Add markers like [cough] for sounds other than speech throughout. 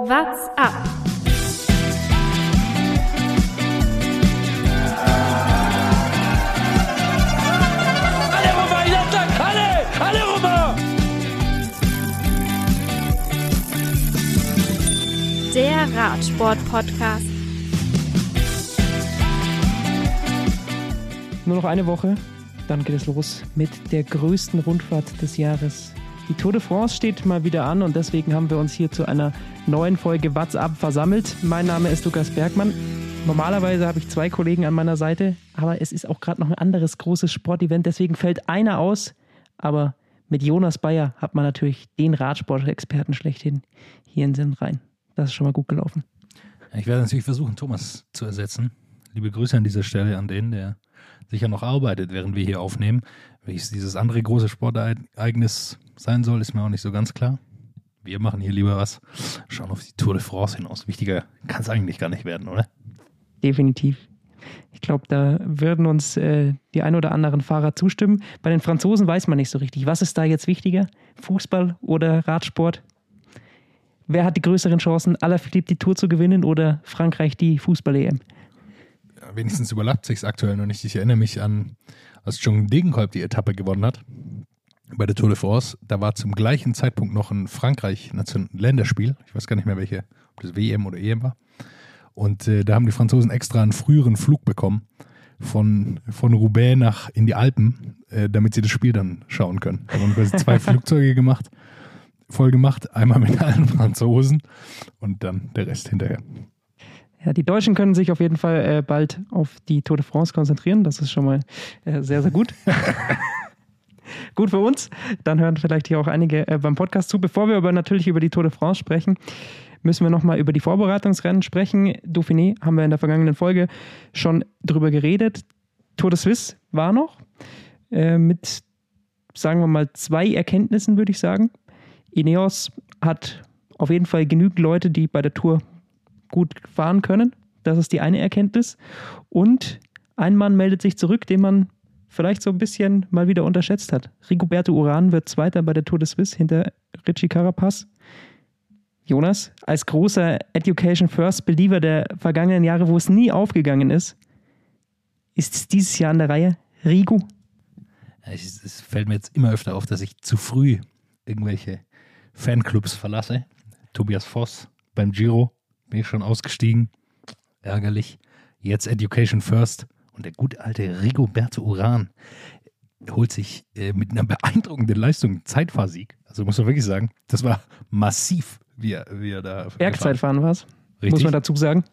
What's up? Allez Romain, il attaque Allez Allez Romain Der Radsport-Podcast. Nur noch eine Woche, dann geht es los mit der größten Rundfahrt des Jahres. Die Tour de France steht mal wieder an und deswegen haben wir uns hier zu einer neuen Folge WhatsApp versammelt. Mein Name ist Lukas Bergmann. Normalerweise habe ich zwei Kollegen an meiner Seite, aber es ist auch gerade noch ein anderes großes Sportevent, deswegen fällt einer aus. Aber mit Jonas Bayer hat man natürlich den Radsport-Experten schlechthin hier in den rein. Das ist schon mal gut gelaufen. Ich werde natürlich versuchen, Thomas zu ersetzen. Liebe Grüße an dieser Stelle an den, der sicher noch arbeitet, während wir hier aufnehmen. Welches dieses andere große Sportereignis sein soll, ist mir auch nicht so ganz klar. Wir machen hier lieber was. Schauen auf die Tour de France hinaus. Wichtiger kann es eigentlich gar nicht werden, oder? Definitiv. Ich glaube, da würden uns äh, die ein oder anderen Fahrer zustimmen. Bei den Franzosen weiß man nicht so richtig. Was ist da jetzt wichtiger? Fußball oder Radsport? Wer hat die größeren Chancen, Alaphilippe die Tour zu gewinnen oder Frankreich die Fußball-EM? Wenigstens überlappt sich aktuell noch nicht. Ich erinnere mich an, als John Degenkolb die Etappe gewonnen hat bei der Tour de France. Da war zum gleichen Zeitpunkt noch ein Frankreich-Länderspiel. Ich weiß gar nicht mehr welche, ob das WM oder EM war. Und äh, da haben die Franzosen extra einen früheren Flug bekommen von, von Roubaix nach in die Alpen, äh, damit sie das Spiel dann schauen können. Da haben quasi zwei [laughs] Flugzeuge gemacht, voll gemacht, einmal mit allen Franzosen und dann der Rest hinterher. Ja, die Deutschen können sich auf jeden Fall äh, bald auf die Tour de France konzentrieren. Das ist schon mal äh, sehr, sehr gut. [laughs] gut für uns. Dann hören vielleicht hier auch einige äh, beim Podcast zu. Bevor wir aber natürlich über die Tour de France sprechen, müssen wir nochmal über die Vorbereitungsrennen sprechen. Dauphiné haben wir in der vergangenen Folge schon drüber geredet. Tour de Suisse war noch äh, mit, sagen wir mal, zwei Erkenntnissen, würde ich sagen. Ineos hat auf jeden Fall genügend Leute, die bei der Tour gut fahren können. Das ist die eine Erkenntnis. Und ein Mann meldet sich zurück, den man vielleicht so ein bisschen mal wieder unterschätzt hat. Rigoberto Uran wird Zweiter bei der Tour de Suisse hinter Richie Carapaz. Jonas, als großer Education First Believer der vergangenen Jahre, wo es nie aufgegangen ist, ist es dieses Jahr an der Reihe? Rigo? Es, es fällt mir jetzt immer öfter auf, dass ich zu früh irgendwelche Fanclubs verlasse. Tobias Voss beim Giro bin ich schon ausgestiegen. Ärgerlich. Jetzt Education First. Und der gute alte Rigoberto Uran holt sich äh, mit einer beeindruckenden Leistung Zeitfahrsieg. Also muss man wirklich sagen, das war massiv, wie er, wie er da. Bergzeitfahren war es. Muss man dazu sagen.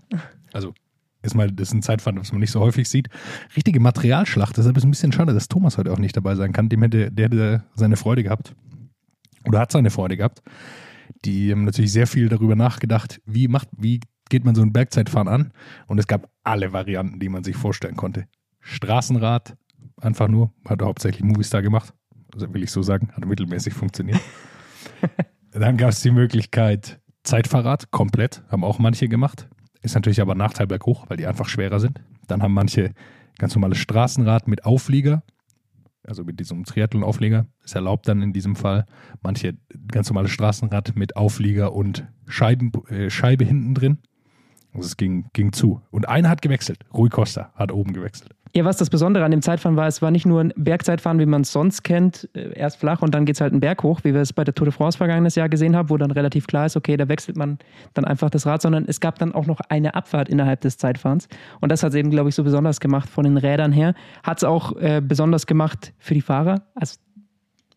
Also, ist mal, das ist ein Zeitfahren, was man nicht so häufig sieht. Richtige Materialschlacht. Deshalb ist es ein bisschen schade, dass Thomas heute auch nicht dabei sein kann. Dem hätte, der hätte seine Freude gehabt. Oder hat seine Freude gehabt. Die haben natürlich sehr viel darüber nachgedacht, wie macht, wie geht man so ein Bergzeitfahren an? Und es gab alle Varianten, die man sich vorstellen konnte. Straßenrad, einfach nur, hat er hauptsächlich Movistar gemacht. Also will ich so sagen, hat mittelmäßig funktioniert. [laughs] Dann gab es die Möglichkeit Zeitfahrrad, komplett, haben auch manche gemacht. Ist natürlich aber ein Nachteil berghoch, weil die einfach schwerer sind. Dann haben manche ganz normales Straßenrad mit Auflieger, also mit diesem Triathlon-Auflieger, ist erlaubt dann in diesem Fall. Manche ganz normales Straßenrad mit Auflieger und Scheiben, äh, Scheibe hinten drin. Also es ging, ging zu. Und einer hat gewechselt. Rui Costa hat oben gewechselt. Ja, was das Besondere an dem Zeitfahren war, es war nicht nur ein Bergzeitfahren, wie man es sonst kennt, äh, erst flach und dann geht es halt einen Berg hoch, wie wir es bei der Tour de France vergangenes Jahr gesehen haben, wo dann relativ klar ist, okay, da wechselt man dann einfach das Rad, sondern es gab dann auch noch eine Abfahrt innerhalb des Zeitfahrens. Und das hat es eben, glaube ich, so besonders gemacht von den Rädern her. Hat es auch äh, besonders gemacht für die Fahrer. Also,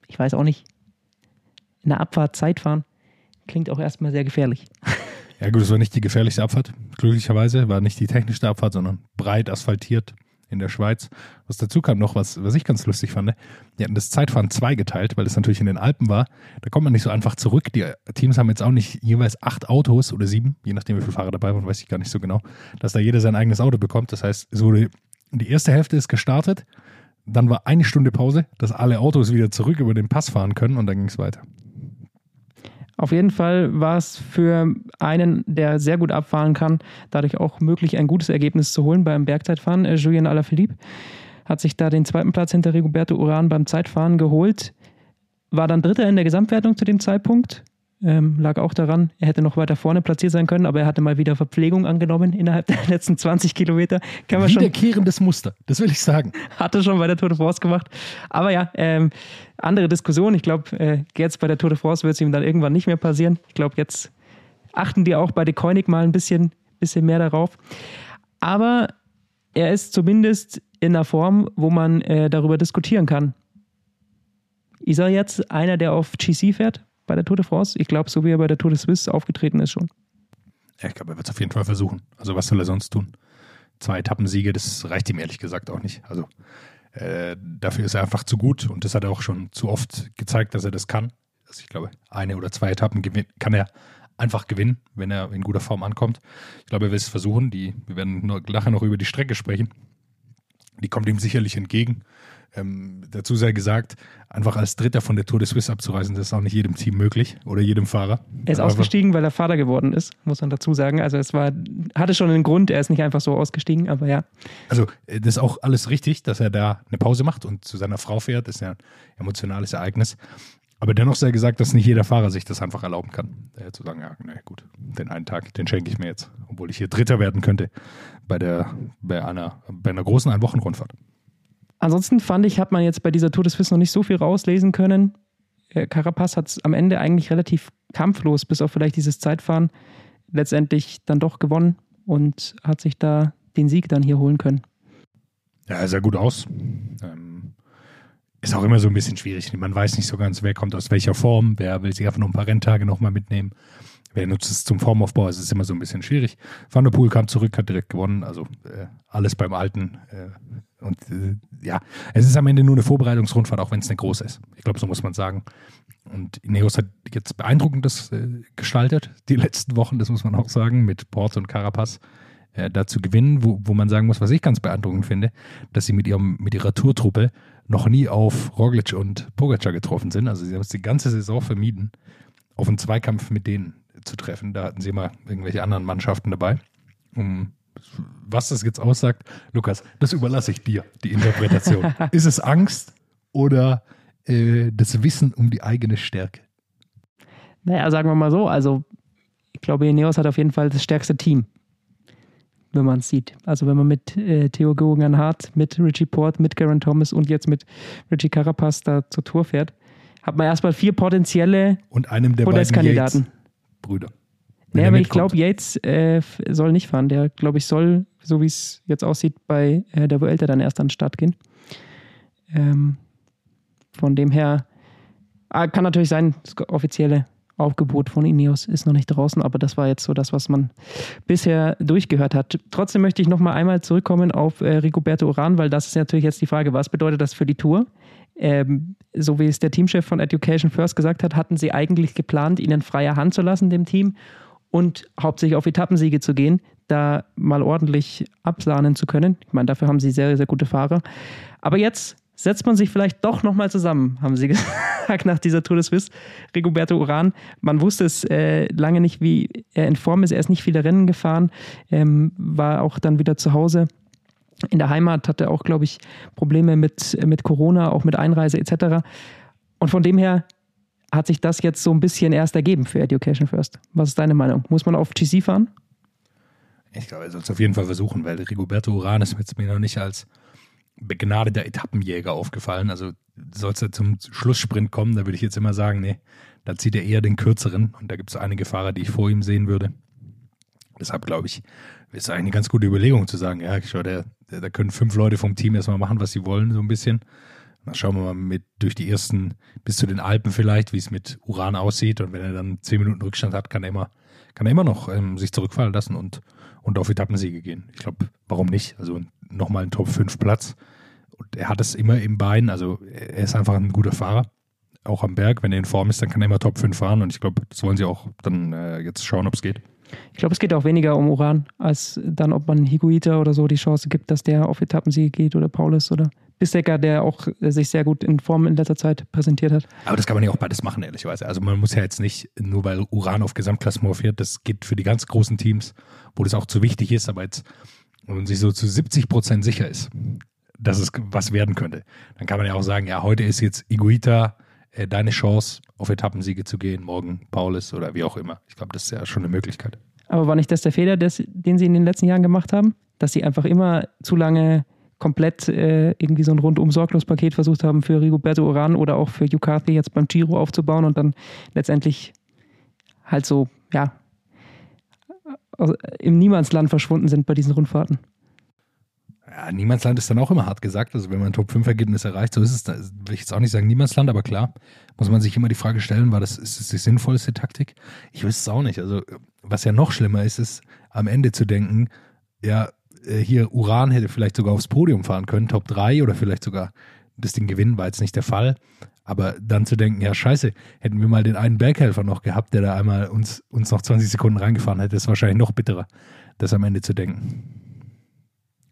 ich weiß auch nicht, in der Abfahrt Zeitfahren klingt auch erstmal sehr gefährlich. Ja gut, es war nicht die gefährlichste Abfahrt, glücklicherweise. War nicht die technischste Abfahrt, sondern breit asphaltiert in der Schweiz. Was dazu kam noch, was, was ich ganz lustig fand, die hatten das Zeitfahren zweigeteilt, weil es natürlich in den Alpen war. Da kommt man nicht so einfach zurück. Die Teams haben jetzt auch nicht jeweils acht Autos oder sieben, je nachdem wie viele Fahrer dabei waren, weiß ich gar nicht so genau, dass da jeder sein eigenes Auto bekommt. Das heißt, es wurde, die erste Hälfte ist gestartet, dann war eine Stunde Pause, dass alle Autos wieder zurück über den Pass fahren können und dann ging es weiter. Auf jeden Fall war es für einen, der sehr gut abfahren kann, dadurch auch möglich, ein gutes Ergebnis zu holen beim Bergzeitfahren. Äh, Julien Alaphilippe hat sich da den zweiten Platz hinter Rigoberto Uran beim Zeitfahren geholt, war dann Dritter in der Gesamtwertung zu dem Zeitpunkt. Ähm, lag auch daran, er hätte noch weiter vorne platziert sein können, aber er hatte mal wieder Verpflegung angenommen innerhalb [laughs] der letzten 20 Kilometer. Kann man schon, Wiederkehrendes Muster, das will ich sagen. hatte schon bei der Tour de France gemacht. Aber ja, ähm, andere Diskussion. Ich glaube, äh, jetzt bei der Tour de France wird es ihm dann irgendwann nicht mehr passieren. Ich glaube, jetzt achten die auch bei De Koenig mal ein bisschen, bisschen mehr darauf. Aber er ist zumindest in einer Form, wo man äh, darüber diskutieren kann. Ist er jetzt einer, der auf GC fährt bei der Tour de France? Ich glaube, so wie er bei der Tour de Suisse aufgetreten ist schon. Ja, ich glaube, er wird es auf jeden Fall versuchen. Also was soll er sonst tun? Zwei Etappensiege, das reicht ihm ehrlich gesagt auch nicht. Also äh, dafür ist er einfach zu gut und das hat er auch schon zu oft gezeigt, dass er das kann. Also ich glaube, eine oder zwei Etappen kann er einfach gewinnen, wenn er in guter Form ankommt. Ich glaube, er will es versuchen. Die, wir werden nur nachher noch über die Strecke sprechen. Die kommt ihm sicherlich entgegen. Ähm, dazu sei gesagt, einfach als Dritter von der Tour de Suisse abzureisen, das ist auch nicht jedem Team möglich oder jedem Fahrer. Er ist Aber- ausgestiegen, weil er Vater geworden ist, muss man dazu sagen. Also es war, hatte schon einen Grund, er ist nicht einfach so ausgestiegen, aber ja. Also, äh, das ist auch alles richtig, dass er da eine Pause macht und zu seiner Frau fährt. Das ist ja ein emotionales Ereignis. Aber dennoch sei gesagt, dass nicht jeder Fahrer sich das einfach erlauben kann. Äh, zu sagen, ja, na gut, den einen Tag, den schenke ich mir jetzt. Obwohl ich hier Dritter werden könnte bei, der, bei, einer, bei einer großen Einwochenrundfahrt. Ansonsten fand ich, hat man jetzt bei dieser Tour de Suisse noch nicht so viel rauslesen können. Äh, Carapaz hat es am Ende eigentlich relativ kampflos, bis auf vielleicht dieses Zeitfahren, letztendlich dann doch gewonnen und hat sich da den Sieg dann hier holen können. Ja, er sah gut aus. Ähm, ist auch immer so ein bisschen schwierig. Man weiß nicht so ganz, wer kommt aus welcher Form, wer will sich einfach noch ein paar Renntage nochmal mitnehmen. Wer nutzt es zum Formaufbau? Es ist immer so ein bisschen schwierig. Van der Poel kam zurück, hat direkt gewonnen. Also äh, alles beim Alten. Äh, und äh, ja, es ist am Ende nur eine Vorbereitungsrundfahrt, auch wenn es eine große ist. Ich glaube, so muss man sagen. Und Ineos hat jetzt beeindruckendes äh, gestaltet, die letzten Wochen, das muss man auch sagen, mit Port und Carapaz äh, da zu gewinnen, wo, wo man sagen muss, was ich ganz beeindruckend finde, dass sie mit, ihrem, mit ihrer Tourtruppe noch nie auf Roglic und Pogacar getroffen sind. Also sie haben es die ganze Saison vermieden, auf einen Zweikampf mit denen zu treffen. Da hatten sie immer irgendwelche anderen Mannschaften dabei. Um, was das jetzt aussagt, Lukas, das überlasse ich dir, die Interpretation. [laughs] Ist es Angst oder äh, das Wissen um die eigene Stärke? Naja, sagen wir mal so, also ich glaube, Ineos hat auf jeden Fall das stärkste Team, wenn man es sieht. Also wenn man mit äh, Theo Geoghegan Hart, mit Richie Port, mit Garen Thomas und jetzt mit Richie Carapaz da zur Tour fährt, hat man erstmal vier potenzielle Und einem der beiden Podestkandidaten. Yates-Brüder. Wenn Ja, er aber ich glaube, Yates äh, soll nicht fahren. Der, glaube ich, soll, so wie es jetzt aussieht, bei äh, der Vuelta dann erst an den Start gehen. Ähm, von dem her ah, kann natürlich sein, das offizielle Aufgebot von Ineos ist noch nicht draußen, aber das war jetzt so das, was man bisher durchgehört hat. Trotzdem möchte ich noch mal einmal zurückkommen auf äh, Rigoberto Uran, weil das ist natürlich jetzt die Frage, was bedeutet das für die Tour? Ähm, so wie es der Teamchef von Education First gesagt hat, hatten sie eigentlich geplant, ihnen freie Hand zu lassen, dem Team, und hauptsächlich auf Etappensiege zu gehen, da mal ordentlich absahnen zu können. Ich meine, dafür haben sie sehr, sehr gute Fahrer. Aber jetzt setzt man sich vielleicht doch nochmal zusammen, haben sie [laughs] gesagt, nach dieser Tour de Suisse. Rigoberto Uran, man wusste es äh, lange nicht, wie er in Form ist. Er ist nicht viele Rennen gefahren, ähm, war auch dann wieder zu Hause. In der Heimat hatte er auch, glaube ich, Probleme mit, mit Corona, auch mit Einreise etc. Und von dem her hat sich das jetzt so ein bisschen erst ergeben für Education First. Was ist deine Meinung? Muss man auf GC fahren? Ich glaube, er soll es auf jeden Fall versuchen, weil Rigoberto Uran ist mir noch nicht als begnadeter Etappenjäger aufgefallen. Also soll es ja zum Schlusssprint kommen, da würde ich jetzt immer sagen, nee, da zieht er eher den kürzeren und da gibt es einige Fahrer, die ich vor ihm sehen würde. Deshalb glaube ich, ist eigentlich eine ganz gute Überlegung zu sagen, ja, schau, der, da können fünf Leute vom Team erstmal machen, was sie wollen, so ein bisschen. Dann schauen wir mal mit durch die ersten bis zu den Alpen vielleicht, wie es mit Uran aussieht. Und wenn er dann zehn Minuten Rückstand hat, kann er immer, kann er immer noch ähm, sich zurückfallen lassen und, und auf Etappensiege gehen. Ich glaube, warum nicht? Also nochmal ein Top 5 Platz. Und er hat es immer im Bein, also er ist einfach ein guter Fahrer. Auch am Berg, wenn er in Form ist, dann kann er immer Top 5 fahren. Und ich glaube, das wollen sie auch dann äh, jetzt schauen, ob es geht. Ich glaube, es geht auch weniger um Uran, als dann, ob man Higuita oder so die Chance gibt, dass der auf Etappensiege geht oder Paulus oder Bissecker, der auch äh, sich sehr gut in Form in letzter Zeit präsentiert hat. Aber das kann man ja auch beides machen, ehrlicherweise. Also man muss ja jetzt nicht, nur weil Uran auf Gesamtklassement fährt, das geht für die ganz großen Teams, wo das auch zu wichtig ist, aber jetzt, wenn man sich so zu 70 Prozent sicher ist, dass es was werden könnte, dann kann man ja auch sagen, ja, heute ist jetzt Iguita äh, deine Chance, auf Etappensiege zu gehen, morgen Paulus oder wie auch immer. Ich glaube, das ist ja schon eine Möglichkeit. Aber war nicht das der Fehler, des, den sie in den letzten Jahren gemacht haben? Dass sie einfach immer zu lange komplett äh, irgendwie so ein rundum sorglos Paket versucht haben für Rigoberto Uran oder auch für Yucati jetzt beim Giro aufzubauen und dann letztendlich halt so, ja, im Niemandsland verschwunden sind bei diesen Rundfahrten. Ja, Niemandsland ist dann auch immer hart gesagt. Also wenn man ein Top-5-Ergebnis erreicht, so ist es, da will ich jetzt auch nicht sagen Niemandsland, aber klar, muss man sich immer die Frage stellen, war das, ist das die sinnvollste Taktik? Ich wüsste es auch nicht. Also was ja noch schlimmer ist, ist am Ende zu denken, ja, äh, hier Uran hätte vielleicht sogar aufs Podium fahren können, Top 3 oder vielleicht sogar das Ding gewinnen, war jetzt nicht der Fall. Aber dann zu denken, ja, scheiße, hätten wir mal den einen Berghelfer noch gehabt, der da einmal uns, uns noch 20 Sekunden reingefahren hätte, ist wahrscheinlich noch bitterer, das am Ende zu denken.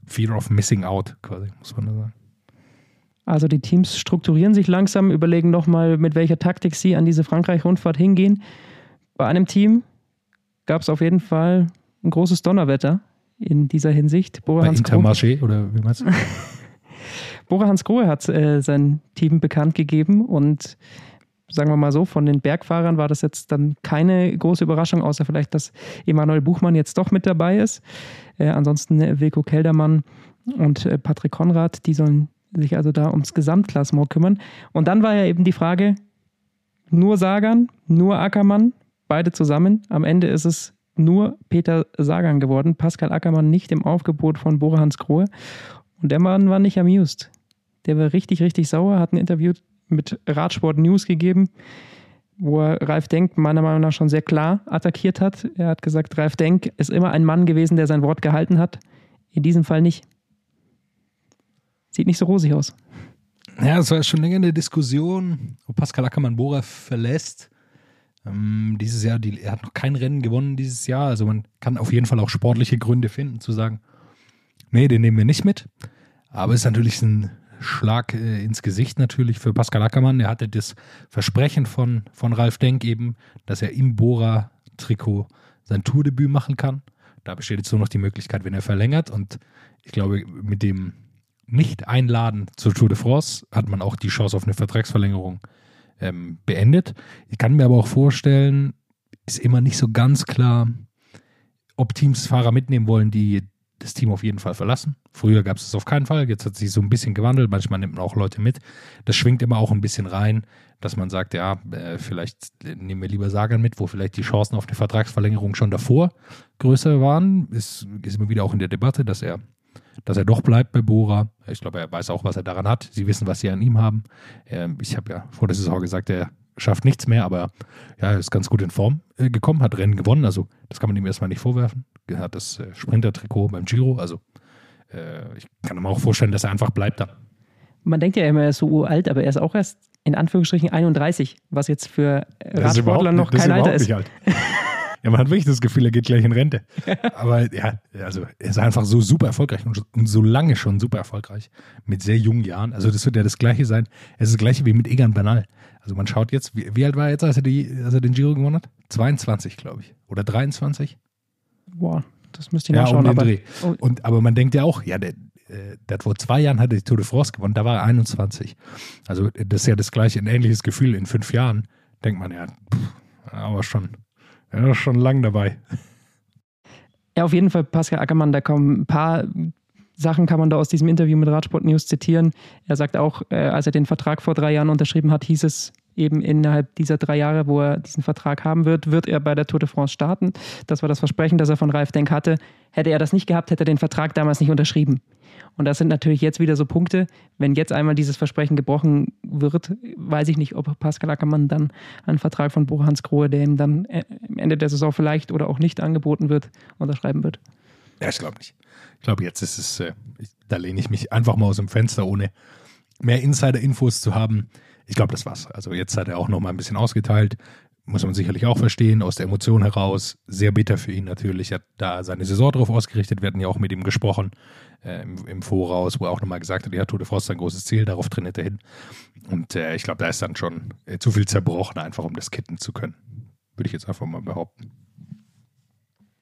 Fear of missing out, quasi, muss man da sagen. Also die Teams strukturieren sich langsam, überlegen nochmal, mit welcher Taktik sie an diese Frankreich-Rundfahrt hingehen. Bei einem Team gab es auf jeden Fall ein großes Donnerwetter in dieser Hinsicht. Bora Bei Hans Intermarché oder wie meinst du? [laughs] Bora Hans Grohe hat äh, sein Team bekannt gegeben und sagen wir mal so, von den Bergfahrern war das jetzt dann keine große Überraschung, außer vielleicht, dass Emanuel Buchmann jetzt doch mit dabei ist. Äh, ansonsten äh, Wilko Keldermann und äh, Patrick Konrad, die sollen sich also da ums Gesamtklassement kümmern. Und dann war ja eben die Frage, nur Sagan, nur Ackermann, beide zusammen. Am Ende ist es nur Peter Sagan geworden. Pascal Ackermann nicht im Aufgebot von Bora Hans Grohe. Und der Mann war nicht amused. Der war richtig, richtig sauer, hat ein Interview mit Radsport News gegeben, wo er Ralf Denk meiner Meinung nach schon sehr klar attackiert hat. Er hat gesagt, Ralf Denk ist immer ein Mann gewesen, der sein Wort gehalten hat. In diesem Fall nicht. Sieht nicht so rosig aus. Ja, es war schon länger eine Diskussion, ob Pascal Ackermann Bora verlässt. Ähm, dieses Jahr, die, er hat noch kein Rennen gewonnen dieses Jahr. Also man kann auf jeden Fall auch sportliche Gründe finden, zu sagen, nee, den nehmen wir nicht mit. Aber es ist natürlich ein Schlag äh, ins Gesicht natürlich für Pascal Ackermann. Er hatte das Versprechen von, von Ralf Denk eben, dass er im Bora-Trikot sein Tourdebüt machen kann. Da besteht jetzt nur noch die Möglichkeit, wenn er verlängert. Und ich glaube, mit dem Nicht-Einladen zur Tour de France hat man auch die Chance auf eine Vertragsverlängerung ähm, beendet. Ich kann mir aber auch vorstellen, ist immer nicht so ganz klar, ob Teams Fahrer mitnehmen wollen, die das Team auf jeden Fall verlassen. Früher gab es das auf keinen Fall, jetzt hat sich so ein bisschen gewandelt, manchmal nimmt man auch Leute mit. Das schwingt immer auch ein bisschen rein, dass man sagt, ja, äh, vielleicht nehmen wir lieber Sagan mit, wo vielleicht die Chancen auf eine Vertragsverlängerung schon davor größer waren. Ist, ist immer wieder auch in der Debatte, dass er, dass er doch bleibt bei Bora. Ich glaube, er weiß auch, was er daran hat. Sie wissen, was sie an ihm haben. Ähm, ich habe ja vor der Saison gesagt, er schafft nichts mehr, aber ja, er ist ganz gut in Form äh, gekommen, hat Rennen gewonnen, also das kann man ihm erstmal nicht vorwerfen. Hat das äh, Sprinter-Trikot beim Giro, also äh, ich kann mir auch vorstellen, dass er einfach bleibt da. Man denkt ja immer, er ist so uralt, aber er ist auch erst in Anführungsstrichen 31, was jetzt für Radsportler noch kein Alter ist. Alt. [laughs] Ja, man hat wirklich das Gefühl, er geht gleich in Rente. [laughs] Aber ja, also er ist einfach so super erfolgreich und, und, so lange schon super erfolgreich. Mit sehr jungen Jahren. Also das wird ja das Gleiche sein. Es ist das Gleiche wie mit Egan Bernal. Also man schaut jetzt, wie, wie alt war er jetzt, als er, die, als er den Giro gewonnen hat? 22, glaube ich. Oder 23? Boah, das müsste ich ja, nachschauen. Um aber, oh. und, aber man denkt ja auch, ja, der, äh, der vor zwei Jahren hat er die Tour de France gewonnen, da war er 21. Also das ist ja das gleiche, ein ähnliches Gefühl. In fünf Jahren denkt man ja, pff, aber schon, ja, schon lang dabei. Ja, auf jeden Fall Pascal Ackermann, da kommen ein paar Sachen kann man da aus diesem Interview mit Radsport News zitieren. Er sagt auch, äh, als er den Vertrag vor drei Jahren unterschrieben hat, hieß es eben innerhalb dieser drei Jahre, wo er diesen Vertrag haben wird, wird er bei der Tour de France starten. Das war das Versprechen, das er von Ralf Denk hatte. Hätte er das nicht gehabt, hätte er den Vertrag damals nicht unterschrieben. Und das sind natürlich jetzt wieder so Punkte, wenn jetzt einmal dieses Versprechen gebrochen wird, weiß ich nicht, ob Pascal Ackermann dann einen Vertrag von Bo Grohe, der ihm dann äh, am Ende der Saison vielleicht oder auch nicht angeboten wird, unterschreiben wird. Ja, ich glaube nicht. Ich glaube, jetzt ist es, äh, da lehne ich mich einfach mal aus dem Fenster, ohne mehr Insider-Infos zu haben. Ich glaube, das war's. Also jetzt hat er auch noch mal ein bisschen ausgeteilt. Muss man sicherlich auch verstehen, aus der Emotion heraus. Sehr bitter für ihn natürlich. Er hat da seine Saison drauf ausgerichtet. Wir hatten ja auch mit ihm gesprochen äh, im, im, Voraus, wo er auch nochmal gesagt hat, ja, Tour de ist ein großes Ziel, darauf trainiert er hin. Und äh, ich glaube, da ist dann schon äh, zu viel zerbrochen, einfach um das kitten zu können. Würde ich jetzt einfach mal behaupten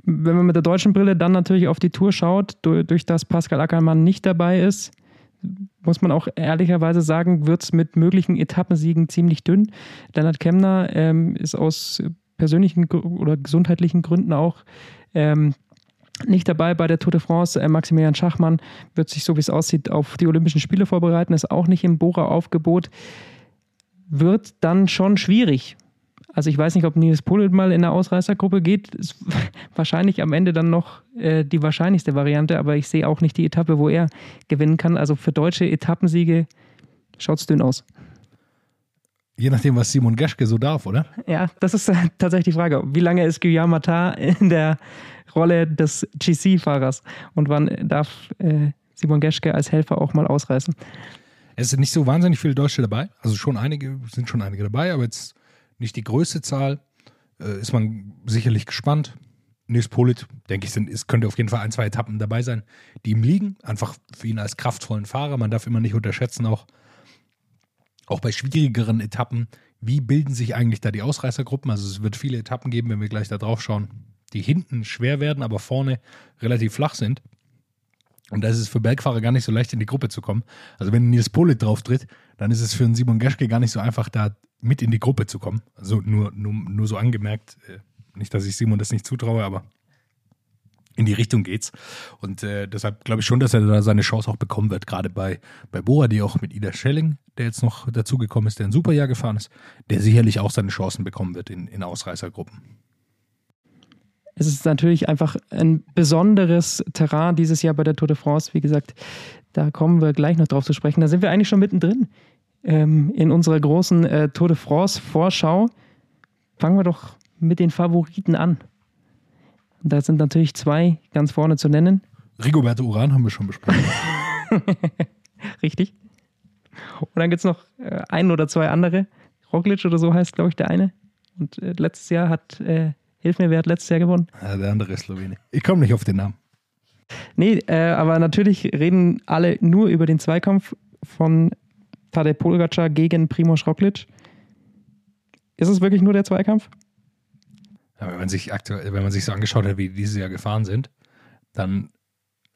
wenn man mit der deutschen Brille dann natürlich auf die Tour schaut, durch das Pascal Ackermann nicht dabei ist, muss man auch ehrlicherweise sagen, wird es mit möglichen Etappensiegen ziemlich dünn. Lennart Kemner ähm, ist aus persönlichen oder gesundheitlichen Gründen auch ähm, nicht dabei bei der Tour de France. Äh, Maximilian Schachmann wird sich, so wie es aussieht, auf die Olympischen Spiele vorbereiten, ist auch nicht im Bora-Aufgebot. Wird dann schon schwierig. Also ich weiß nicht, ob Nils Pullet mal in der Ausreißergruppe geht. Ist [laughs] wahrscheinlich am Ende dann noch äh, die wahrscheinlichste Variante, aber ich sehe auch nicht die Etappe, wo er gewinnen kann. Also für deutsche Etappensiege schaut es dünn aus. Je nachdem, was Simon Geschke so darf, oder? Ja, das ist äh, tatsächlich die Frage. Wie lange ist Guillaume Matar in der Rolle des GC-Fahrers und wann darf äh, Simon Geschke als Helfer auch mal ausreißen? Es sind nicht so wahnsinnig viele Deutsche dabei. Also schon einige, sind schon einige dabei, aber jetzt nicht die größte Zahl. Äh, ist man sicherlich gespannt. Nils Polit, denke ich, sind, es könnte auf jeden Fall ein, zwei Etappen dabei sein, die ihm liegen. Einfach für ihn als kraftvollen Fahrer. Man darf immer nicht unterschätzen, auch, auch bei schwierigeren Etappen, wie bilden sich eigentlich da die Ausreißergruppen. Also es wird viele Etappen geben, wenn wir gleich da drauf schauen, die hinten schwer werden, aber vorne relativ flach sind. Und da ist es für Bergfahrer gar nicht so leicht, in die Gruppe zu kommen. Also wenn Nils Polit drauf tritt, dann ist es für einen Simon Geschke gar nicht so einfach, da mit in die Gruppe zu kommen. Also nur, nur, nur so angemerkt, äh, nicht, dass ich Simon das nicht zutraue, aber in die Richtung geht's. Und äh, deshalb glaube ich schon, dass er da seine Chance auch bekommen wird, gerade bei, bei Bora, die auch mit Ida Schelling, der jetzt noch dazugekommen ist, der ein Superjahr gefahren ist, der sicherlich auch seine Chancen bekommen wird in, in Ausreißergruppen. Es ist natürlich einfach ein besonderes Terrain dieses Jahr bei der Tour de France. Wie gesagt, da kommen wir gleich noch drauf zu sprechen. Da sind wir eigentlich schon mittendrin ähm, in unserer großen äh, Tour de France Vorschau. Fangen wir doch mit den Favoriten an. Und da sind natürlich zwei ganz vorne zu nennen. Rigoberto Uran haben wir schon besprochen. [laughs] Richtig. Und dann gibt es noch äh, ein oder zwei andere. Roglic oder so heißt, glaube ich, der eine. Und äh, letztes Jahr hat, äh, hilf mir, wer hat letztes Jahr gewonnen? Ja, der andere ist Slowene. Ich komme nicht auf den Namen. Nee, äh, aber natürlich reden alle nur über den Zweikampf von Tadej Polgacar gegen Primoz Roglic. Ist es wirklich nur der Zweikampf? Ja, wenn man sich aktuell, wenn man sich so angeschaut hat, wie die dieses Jahr gefahren sind, dann,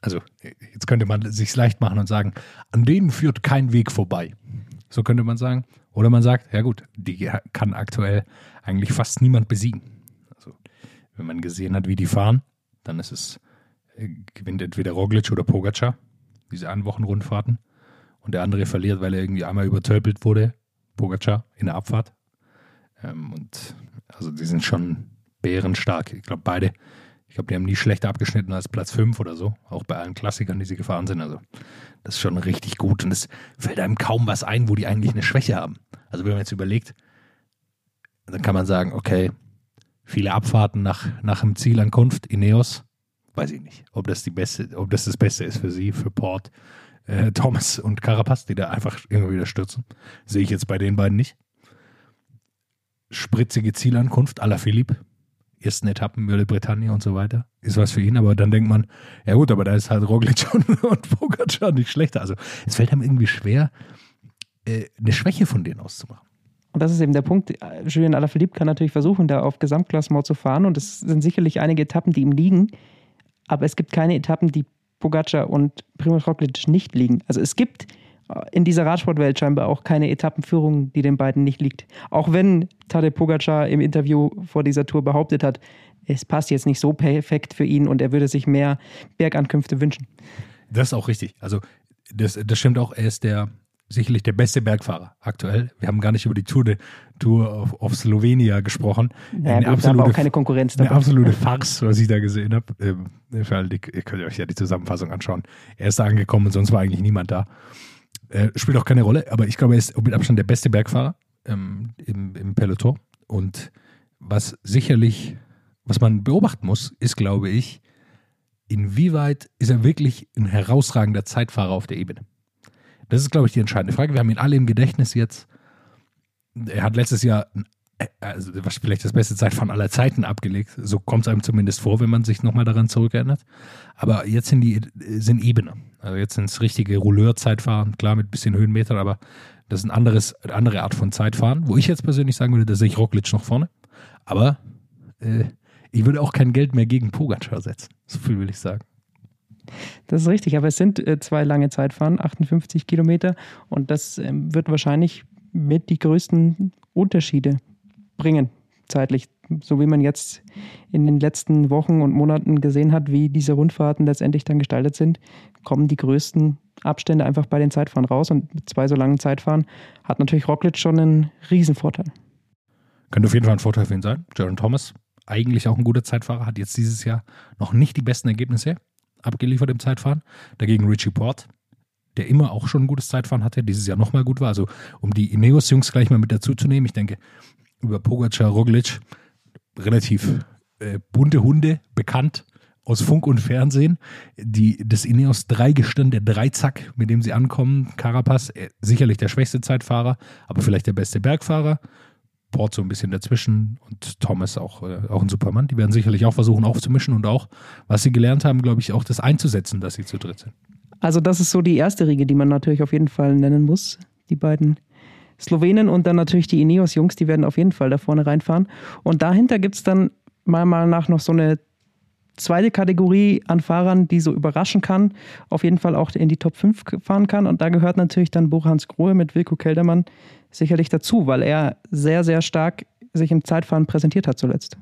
also jetzt könnte man sich leicht machen und sagen, an denen führt kein Weg vorbei. So könnte man sagen. Oder man sagt, ja gut, die kann aktuell eigentlich fast niemand besiegen. Wenn man gesehen hat, wie die fahren, dann ist es, äh, gewinnt entweder Roglic oder Pogacar, diese Anwochenrundfahrten und der andere verliert, weil er irgendwie einmal übertölpelt wurde, Pogacar, in der Abfahrt. Ähm, und also die sind schon bärenstark. Ich glaube, beide, ich glaube, die haben nie schlechter abgeschnitten als Platz 5 oder so, auch bei allen Klassikern, die sie gefahren sind. Also das ist schon richtig gut und es fällt einem kaum was ein, wo die eigentlich eine Schwäche haben. Also wenn man jetzt überlegt, dann kann man sagen, okay, viele Abfahrten nach, nach dem Zielankunft, Ineos, weiß ich nicht, ob das die beste, ob das das Beste ist für sie, für Port, äh, Thomas und Carapaz, die da einfach immer wieder stürzen. Sehe ich jetzt bei den beiden nicht. Spritzige Zielankunft à la Philippe. Ersten Etappen, Mühle Bretagne und so weiter. Ist was für ihn, aber dann denkt man, ja gut, aber da ist halt Roglic [laughs] und, und Pogacar nicht schlechter. Also es fällt einem irgendwie schwer, äh, eine Schwäche von denen auszumachen. Und das ist eben der Punkt. Julien Alaphilippe kann natürlich versuchen, da auf Gesamtklassement zu fahren. Und es sind sicherlich einige Etappen, die ihm liegen. Aber es gibt keine Etappen, die Pogacar und Primoz Roglic nicht liegen. Also es gibt äh, in dieser Radsportwelt scheinbar auch keine Etappenführung, die den beiden nicht liegt. Auch wenn Tadej Pogacar im Interview vor dieser Tour behauptet hat, es passt jetzt nicht so perfekt für ihn und er würde sich mehr Bergankünfte wünschen. Das ist auch richtig. Also das, das stimmt auch. Er ist der sicherlich der beste Bergfahrer aktuell. Wir haben gar nicht über die Tour, de, Tour of, of Slovenia gesprochen. Ja, eine absolute, auch keine Konkurrenz dabei. Eine absolute Farce, was ich da gesehen habe. Ähm, für alle, ihr könnt euch ja die Zusammenfassung anschauen. Er ist da angekommen und sonst war eigentlich niemand da. Äh, spielt auch keine Rolle, aber ich glaube, er ist mit Abstand der beste Bergfahrer ähm, im, im Peloton. Und was sicherlich, was man beobachten muss, ist, glaube ich, inwieweit ist er wirklich ein herausragender Zeitfahrer auf der Ebene. Das ist, glaube ich, die entscheidende Frage. Wir haben ihn alle im Gedächtnis jetzt. Er hat letztes Jahr, also vielleicht das beste Zeitfahren aller Zeiten abgelegt. So kommt es einem zumindest vor, wenn man sich nochmal daran zurückerinnert. Aber jetzt sind die sind Ebene. Also jetzt sind es richtige Rouleur-Zeitfahren, klar mit ein bisschen Höhenmetern, aber das ist ein anderes, eine andere Art von Zeitfahren, wo ich jetzt persönlich sagen würde, da sehe ich Roglic noch vorne. Aber äh, ich würde auch kein Geld mehr gegen Pogacar setzen. So viel will ich sagen. Das ist richtig, aber es sind äh, zwei lange Zeitfahren, 58 Kilometer und das ähm, wird wahrscheinlich mit die größten Unterschiede bringen, zeitlich. So wie man jetzt in den letzten Wochen und Monaten gesehen hat, wie diese Rundfahrten letztendlich dann gestaltet sind, kommen die größten Abstände einfach bei den Zeitfahren raus und mit zwei so langen Zeitfahren hat natürlich Roglic schon einen Riesenvorteil. Könnte auf jeden Fall ein Vorteil für ihn sein. Jaron Thomas, eigentlich auch ein guter Zeitfahrer, hat jetzt dieses Jahr noch nicht die besten Ergebnisse abgeliefert im Zeitfahren. Dagegen Richie Port, der immer auch schon ein gutes Zeitfahren hatte, dieses Jahr nochmal gut war. Also um die Ineos-Jungs gleich mal mit dazu zu nehmen, ich denke, über Pogacar, Roglic, relativ äh, bunte Hunde, bekannt aus Funk und Fernsehen. Die, das Ineos Dreigestirn, der Dreizack, mit dem sie ankommen. Carapaz, äh, sicherlich der schwächste Zeitfahrer, aber vielleicht der beste Bergfahrer. Port so ein bisschen dazwischen und Thomas auch, äh, auch ein Supermann. Die werden sicherlich auch versuchen aufzumischen und auch, was sie gelernt haben, glaube ich, auch das einzusetzen, dass sie zu dritt sind. Also das ist so die erste Riege, die man natürlich auf jeden Fall nennen muss. Die beiden Slowenen und dann natürlich die Ineos-Jungs, die werden auf jeden Fall da vorne reinfahren. Und dahinter gibt es dann mal, mal nach noch so eine zweite Kategorie an Fahrern, die so überraschen kann, auf jeden Fall auch in die Top 5 fahren kann. Und da gehört natürlich dann Burhans Grohe mit Wilko Keldermann sicherlich dazu, weil er sehr, sehr stark sich im Zeitfahren präsentiert hat zuletzt.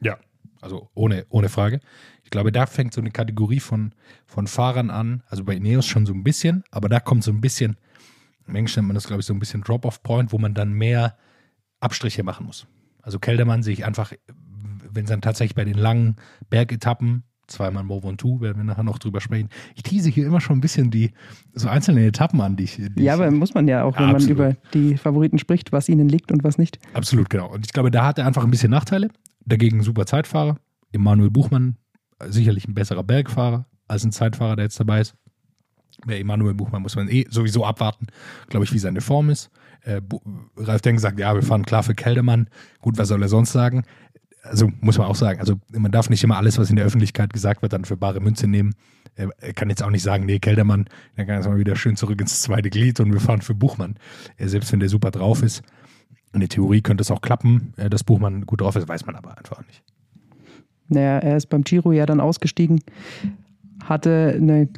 Ja, also ohne, ohne Frage. Ich glaube, da fängt so eine Kategorie von, von Fahrern an, also bei Ineos schon so ein bisschen, aber da kommt so ein bisschen, Mensch nennt man das, glaube ich, so ein bisschen Drop-off-Point, wo man dann mehr Abstriche machen muss. Also Keldermann sehe ich einfach wenn es dann tatsächlich bei den langen Bergetappen, zweimal Move on Two, werden wir nachher noch drüber sprechen. Ich tease hier immer schon ein bisschen die so einzelne Etappen an, die ich. Die ja, aber muss man ja auch, wenn ja, man über die Favoriten spricht, was ihnen liegt und was nicht. Absolut, genau. Und ich glaube, da hat er einfach ein bisschen Nachteile. Dagegen ein super Zeitfahrer. Emanuel Buchmann, sicherlich ein besserer Bergfahrer als ein Zeitfahrer, der jetzt dabei ist. Bei Emanuel Buchmann muss man eh sowieso abwarten, glaube ich, wie seine Form ist. Äh, Ralf Denk sagt, ja, wir fahren klar für Keldermann. Gut, was soll er sonst sagen? Also muss man auch sagen, also man darf nicht immer alles, was in der Öffentlichkeit gesagt wird, dann für bare Münze nehmen. Er kann jetzt auch nicht sagen, nee, Keldermann, dann kann er mal wieder schön zurück ins zweite Glied und wir fahren für Buchmann. Selbst wenn der super drauf ist. In der Theorie könnte es auch klappen, dass Buchmann gut drauf ist, weiß man aber einfach nicht. Naja, er ist beim Giro ja dann ausgestiegen, hatte eine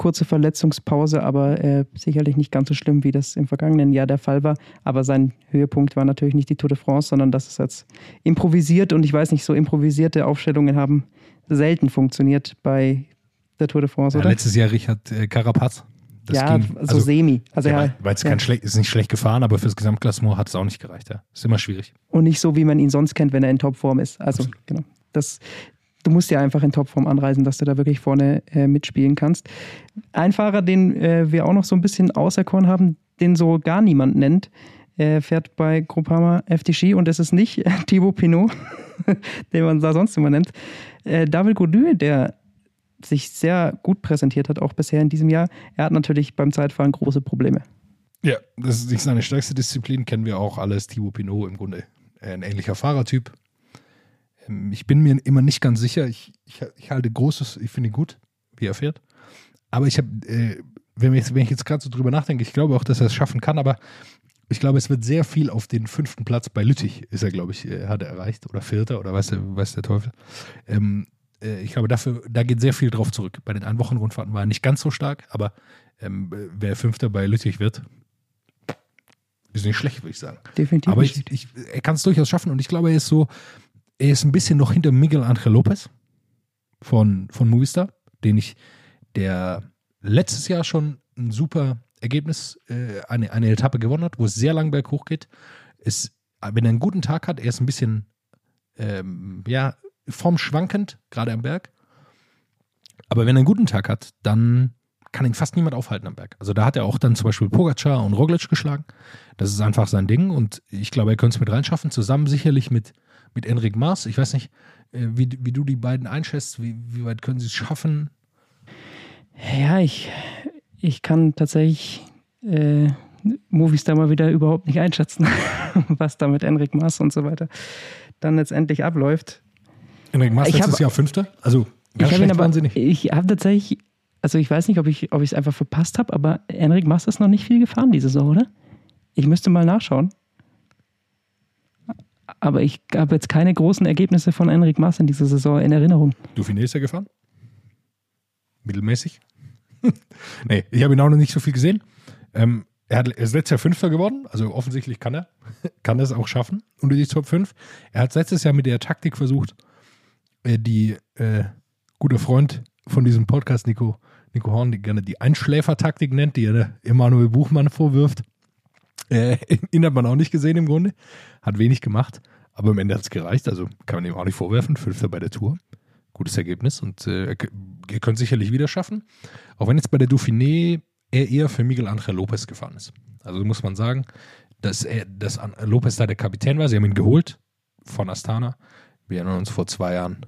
kurze Verletzungspause, aber äh, sicherlich nicht ganz so schlimm, wie das im vergangenen Jahr der Fall war. Aber sein Höhepunkt war natürlich nicht die Tour de France, sondern das ist jetzt improvisiert und ich weiß nicht, so improvisierte Aufstellungen haben selten funktioniert bei der Tour de France, ja, oder? letztes Jahr Richard äh, Carapaz. Das ja, ging, also, so semi. Also ja, ja, weil es ja. schlecht, ist nicht schlecht gefahren, aber fürs Gesamtklassement hat es auch nicht gereicht. Ja. Ist immer schwierig. Und nicht so, wie man ihn sonst kennt, wenn er in Topform ist. Also, Absolut. genau. Das, du musst ja einfach in Topform anreisen, dass du da wirklich vorne äh, mitspielen kannst. Ein Fahrer, den äh, wir auch noch so ein bisschen auserkoren haben, den so gar niemand nennt, äh, fährt bei Groupama FTG und es ist nicht Thibaut Pinot, [laughs] den man da sonst immer nennt. Äh, David Gaudu, der sich sehr gut präsentiert hat, auch bisher in diesem Jahr. Er hat natürlich beim Zeitfahren große Probleme. Ja, das ist nicht seine stärkste Disziplin, kennen wir auch alles. Thibaut Pinot im Grunde ein ähnlicher Fahrertyp, ich bin mir immer nicht ganz sicher. Ich, ich, ich halte Großes, ich finde ihn gut, wie er fährt. Aber ich habe, äh, wenn, wenn, ich jetzt gerade so drüber nachdenke, ich glaube auch, dass er es schaffen kann, aber ich glaube, es wird sehr viel auf den fünften Platz bei Lüttich, ist er, glaube ich, äh, hat er erreicht. Oder vierter, oder weiß der, weiß der Teufel. Ähm, äh, ich glaube, dafür, da geht sehr viel drauf zurück. Bei den Einwochenrundfahrten war er nicht ganz so stark, aber ähm, wer Fünfter bei Lüttich wird, ist nicht schlecht, würde ich sagen. Definitiv. Aber ich, ich, er kann es durchaus schaffen und ich glaube, er ist so, er ist ein bisschen noch hinter Miguel Angel Lopez von, von Movistar, den ich, der letztes Jahr schon ein super Ergebnis, äh, eine, eine Etappe gewonnen hat, wo es sehr lang berghoch geht. Ist, wenn er einen guten Tag hat, er ist ein bisschen, ähm, ja, formschwankend, gerade am Berg. Aber wenn er einen guten Tag hat, dann kann ihn fast niemand aufhalten am Berg. Also da hat er auch dann zum Beispiel Pogacar und Roglic geschlagen. Das ist einfach sein Ding und ich glaube, er könnte es mit reinschaffen, zusammen sicherlich mit mit Enric Mars. Ich weiß nicht, äh, wie, wie du die beiden einschätzt. Wie, wie weit können sie es schaffen? Ja, ich, ich kann tatsächlich äh, Movies da mal wieder überhaupt nicht einschätzen, [laughs] was da mit Enric Mars und so weiter dann letztendlich abläuft. Enric Mars letztes hab, Jahr Fünfter? Also ganz ich schlecht aber, wahnsinnig. Ich habe tatsächlich, also ich weiß nicht, ob ich es einfach verpasst habe, aber Enric Mars ist noch nicht viel gefahren diese Saison, oder? Ich müsste mal nachschauen. Aber ich habe jetzt keine großen Ergebnisse von Enric Mas in dieser Saison in Erinnerung. Dauphiné ist er gefahren? mittelmäßig. [laughs] nee, ich habe ihn auch noch nicht so viel gesehen. Ähm, er, hat, er ist letztes Jahr Fünfter geworden, also offensichtlich kann er, [laughs] kann es auch schaffen unter die Top 5. Er hat letztes Jahr mit der Taktik versucht, äh, die äh, guter Freund von diesem Podcast, Nico, Nico Horn, die gerne die Einschläfertaktik nennt, die er Emanuel Buchmann vorwirft. Äh, [laughs] ihn hat man auch nicht gesehen im Grunde. Hat wenig gemacht, aber am Ende hat es gereicht. Also kann man ihm auch nicht vorwerfen. Fünfter bei der Tour. Gutes Ergebnis und äh, er könnte sicherlich wieder schaffen. Auch wenn jetzt bei der Dauphiné er eher für Miguel Angel Lopez gefahren ist. Also muss man sagen, dass, er, dass Lopez da der Kapitän war. Sie haben ihn geholt von Astana. Wir erinnern uns vor zwei Jahren,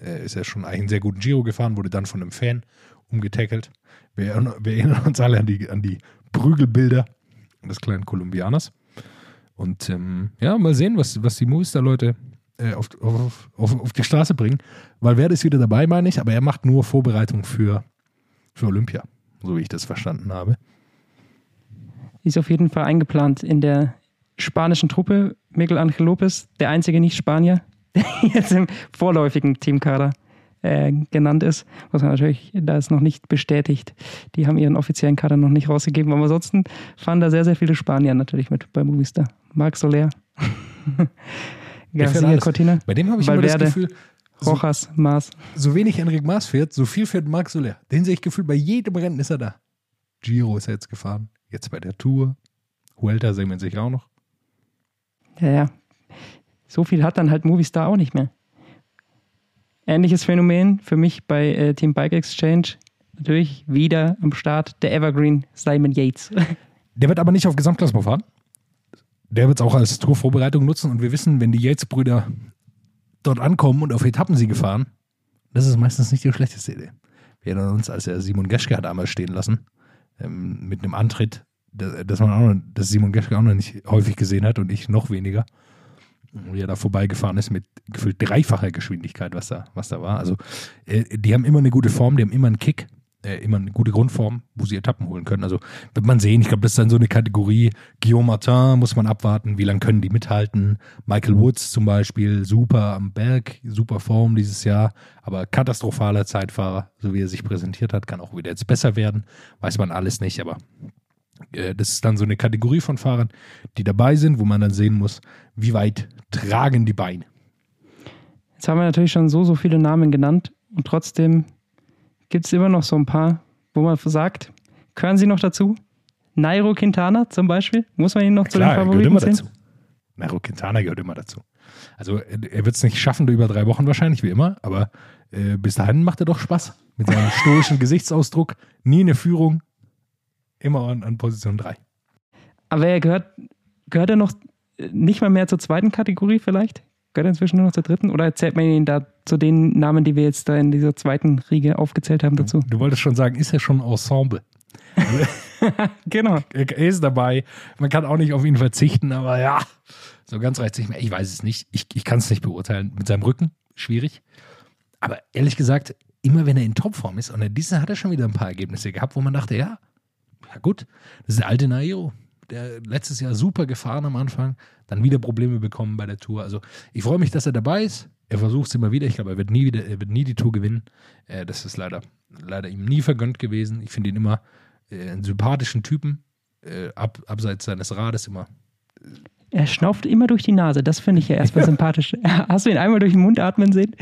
äh, ist er schon einen sehr guten Giro gefahren, wurde dann von einem Fan umgetackelt. Wir, wir erinnern uns alle an die, an die Prügelbilder des kleinen Kolumbianers. Und ähm, ja, mal sehen, was, was die Movistar-Leute äh, auf, auf, auf, auf die Straße bringen. Weil Werde ist wieder dabei, meine ich, aber er macht nur Vorbereitung für, für Olympia, so wie ich das verstanden habe. Ist auf jeden Fall eingeplant in der spanischen Truppe. Miguel Angel Lopez, der einzige Nicht-Spanier, [laughs] jetzt im vorläufigen Teamkader äh, genannt ist. Was natürlich, da ist noch nicht bestätigt. Die haben ihren offiziellen Kader noch nicht rausgegeben. Aber ansonsten fahren da sehr, sehr viele Spanier natürlich mit bei Movistar. Marc Soler, [laughs] Garcia Cortina, Bei dem habe ich Valverde, immer das Gefühl, so, Rojas, Maas. so wenig Enric Maas fährt, so viel fährt Marc Soler. Den sehe ich gefühlt, bei jedem Rennen ist er da. Giro ist er jetzt gefahren, jetzt bei der Tour. Huelta sehen wir sich auch noch. Ja, ja. So viel hat dann halt Movistar auch nicht mehr. Ähnliches Phänomen für mich bei äh, Team Bike Exchange. Natürlich wieder am Start der Evergreen Simon Yates. [laughs] Der wird aber nicht auf Gesamtklassement fahren. Der wird es auch als Tourvorbereitung nutzen und wir wissen, wenn die Yates-Brüder dort ankommen und auf Etappensiege fahren, das ist meistens nicht die schlechteste Idee. Wir erinnern uns, als er Simon Geschke hat einmal stehen lassen, ähm, mit einem Antritt, dass, man auch dass Simon Geschke auch noch nicht häufig gesehen hat und ich noch weniger. Wie er da vorbeigefahren ist mit gefühlt dreifacher Geschwindigkeit, was da, was da war. Also, äh, die haben immer eine gute Form, die haben immer einen Kick, äh, immer eine gute Grundform, wo sie Etappen holen können. Also, wird man sehen, ich glaube, das ist dann so eine Kategorie. Guillaume Martin muss man abwarten, wie lange können die mithalten. Michael Woods zum Beispiel, super am Berg, super Form dieses Jahr, aber katastrophaler Zeitfahrer, so wie er sich präsentiert hat, kann auch wieder jetzt besser werden. Weiß man alles nicht, aber das ist dann so eine Kategorie von Fahrern, die dabei sind, wo man dann sehen muss, wie weit tragen die Beine. Jetzt haben wir natürlich schon so, so viele Namen genannt und trotzdem gibt es immer noch so ein paar, wo man sagt, gehören sie noch dazu? Nairo Quintana zum Beispiel? Muss man ihn noch zu Klar, den er gehört Favoriten immer sehen? dazu. Nairo Quintana gehört immer dazu. Also er er wird es nicht schaffen über drei Wochen wahrscheinlich, wie immer, aber äh, bis dahin macht er doch Spaß. Mit seinem stoischen Gesichtsausdruck, nie eine Führung, immer an, an Position 3. Aber er gehört, gehört er noch äh, nicht mal mehr zur zweiten Kategorie vielleicht? Gehört er inzwischen nur noch zur dritten? Oder zählt man ihn da zu den Namen, die wir jetzt da in dieser zweiten Riege aufgezählt haben, dazu? Du wolltest schon sagen, ist er schon Ensemble? [laughs] Genau. Er ist dabei. Man kann auch nicht auf ihn verzichten, aber ja, so ganz reicht nicht mehr. Ich weiß es nicht. Ich, ich kann es nicht beurteilen. Mit seinem Rücken, schwierig. Aber ehrlich gesagt, immer wenn er in Topform ist, und dieses hat er schon wieder ein paar Ergebnisse gehabt, wo man dachte, ja, ja gut, das ist der alte Nairo, der letztes Jahr super gefahren am Anfang, dann wieder Probleme bekommen bei der Tour. Also ich freue mich, dass er dabei ist. Er versucht es immer wieder. Ich glaube, er wird nie wieder, er wird nie die Tour gewinnen. Äh, das ist leider, leider ihm nie vergönnt gewesen. Ich finde ihn immer äh, einen sympathischen Typen, äh, ab, abseits seines Rades immer. Er schnauft immer durch die Nase. Das finde ich ja erstmal [laughs] sympathisch. [laughs] Hast du ihn einmal durch den Mund atmen sehen?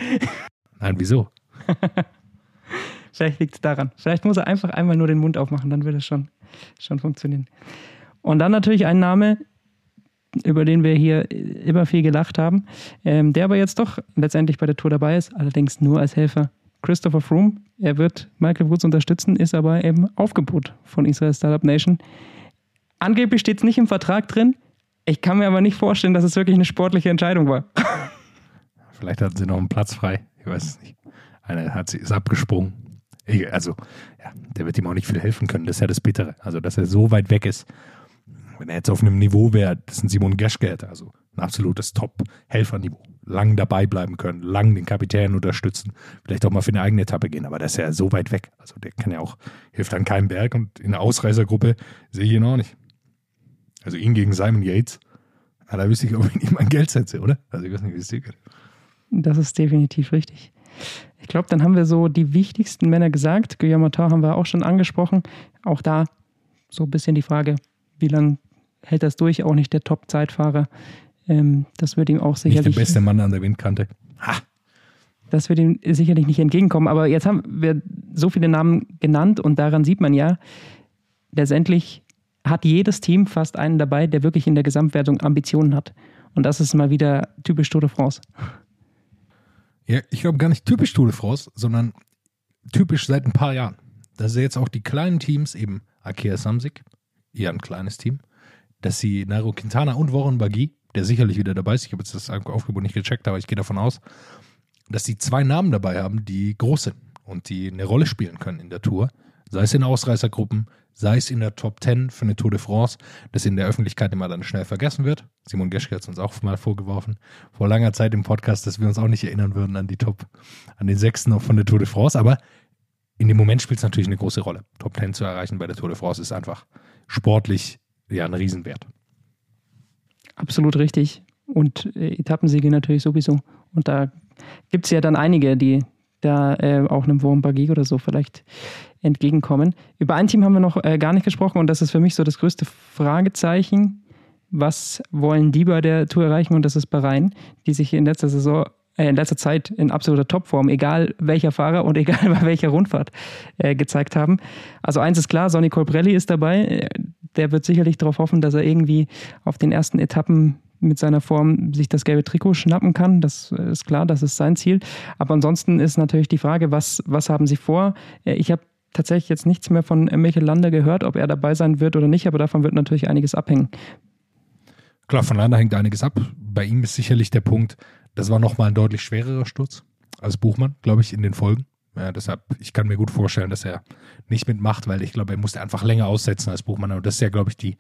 Nein, wieso? [laughs] Vielleicht liegt es daran. Vielleicht muss er einfach einmal nur den Mund aufmachen, dann wird es schon, schon funktionieren. Und dann natürlich ein Name, über den wir hier immer viel gelacht haben, ähm, der aber jetzt doch letztendlich bei der Tour dabei ist, allerdings nur als Helfer. Christopher Froome. Er wird Michael Woods unterstützen, ist aber im Aufgebot von Israel Startup Nation. Angeblich steht es nicht im Vertrag drin. Ich kann mir aber nicht vorstellen, dass es wirklich eine sportliche Entscheidung war. Vielleicht hatten sie noch einen Platz frei. Ich weiß es nicht. Einer hat sie, ist abgesprungen. Also, ja, der wird ihm auch nicht viel helfen können. Das ist ja das Bittere. Also, dass er so weit weg ist. Wenn er jetzt auf einem Niveau wäre, das ein Simon Geschke hätte, also ein absolutes Top-Helferniveau. Lang dabei bleiben können, lang den Kapitän unterstützen, vielleicht auch mal für eine eigene Etappe gehen, aber das ist ja so weit weg. Also der kann ja auch, hilft an keinem Berg und in der Ausreißergruppe sehe ich ihn auch nicht. Also ihn gegen Simon Yates, ja, da wüsste ich, ob ich ihm mein Geld setze, oder? Also ich weiß nicht, wie es dir geht. Das ist definitiv richtig. Ich glaube, dann haben wir so die wichtigsten Männer gesagt. Guillaume Martin haben wir auch schon angesprochen. Auch da so ein bisschen die Frage, wie lange hält das durch? Auch nicht der Top-Zeitfahrer. Ähm, das wird ihm auch sicherlich. Nicht der beste Mann an der Windkante. Ha. Das wird ihm sicherlich nicht entgegenkommen. Aber jetzt haben wir so viele Namen genannt und daran sieht man ja, letztendlich hat jedes Team fast einen dabei, der wirklich in der Gesamtwertung Ambitionen hat. Und das ist mal wieder typisch Tour de France. Ja, ich glaube gar nicht typisch Tour de France, sondern typisch seit ein paar Jahren. Dass jetzt auch die kleinen Teams, eben Akea Samsic, eher ein kleines Team, dass sie Nairo Quintana und Warren Bagui, der sicherlich wieder dabei ist, ich habe jetzt das Aufgebot nicht gecheckt, aber ich gehe davon aus, dass sie zwei Namen dabei haben, die groß sind und die eine Rolle spielen können in der Tour. Sei es in Ausreißergruppen, sei es in der Top 10 für eine Tour de France, das in der Öffentlichkeit immer dann schnell vergessen wird. Simon Geschke hat es uns auch mal vorgeworfen, vor langer Zeit im Podcast, dass wir uns auch nicht erinnern würden an die Top, an den Sechsten von der Tour de France, aber in dem Moment spielt es natürlich eine große Rolle. Top 10 zu erreichen bei der Tour de France ist einfach sportlich ja ein Riesenwert. Absolut richtig. Und äh, Etappensiege natürlich sowieso. Und da gibt es ja dann einige, die da äh, auch einem Wurm oder so vielleicht entgegenkommen. Über ein Team haben wir noch äh, gar nicht gesprochen und das ist für mich so das größte Fragezeichen. Was wollen die bei der Tour erreichen? Und das ist Bahrain, die sich in letzter Saison äh, in letzter Zeit in absoluter Topform, egal welcher Fahrer und [laughs] egal bei welcher Rundfahrt, äh, gezeigt haben. Also eins ist klar, Sonny Colbrelli ist dabei. Äh, der wird sicherlich darauf hoffen, dass er irgendwie auf den ersten Etappen mit seiner Form sich das gelbe Trikot schnappen kann. Das ist klar, das ist sein Ziel. Aber ansonsten ist natürlich die Frage, was, was haben sie vor? Ich habe tatsächlich jetzt nichts mehr von Michael Lander gehört, ob er dabei sein wird oder nicht, aber davon wird natürlich einiges abhängen. Klar, von Lander hängt einiges ab. Bei ihm ist sicherlich der Punkt, das war nochmal ein deutlich schwererer Sturz als Buchmann, glaube ich, in den Folgen. Ja, deshalb, ich kann mir gut vorstellen, dass er nicht mitmacht, weil ich glaube, er musste einfach länger aussetzen als Buchmann. Und das ist ja, glaube ich, die,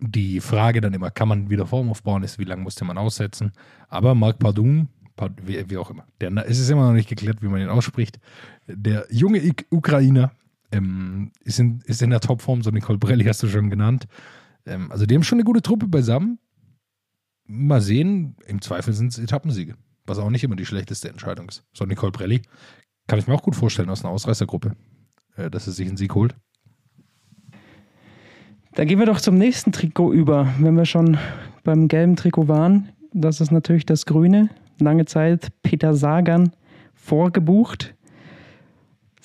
die Frage dann immer, kann man wieder Form aufbauen, ist, wie lange musste man aussetzen? Aber Marc Pardon, wie, wie, auch immer, der, es ist immer noch nicht geklärt, wie man ihn ausspricht. Der junge I Ukrainer ähm, ist, in, ist in der Topform, so Nicole Brelli hast du schon genannt. Ähm, also die haben schon eine gute Truppe beisammen. Mal sehen, im Zweifel sind es Etappensiege, was auch nicht immer die schlechteste Entscheidung ist. So Nicole Brelli kann ich mir auch gut vorstellen aus einer Ausreißergruppe, äh, dass er sich einen Sieg holt. Dann gehen wir doch zum nächsten Trikot über, wenn wir schon beim gelben Trikot waren. Das ist natürlich das grüne. Lange Zeit Peter Sagan vorgebucht.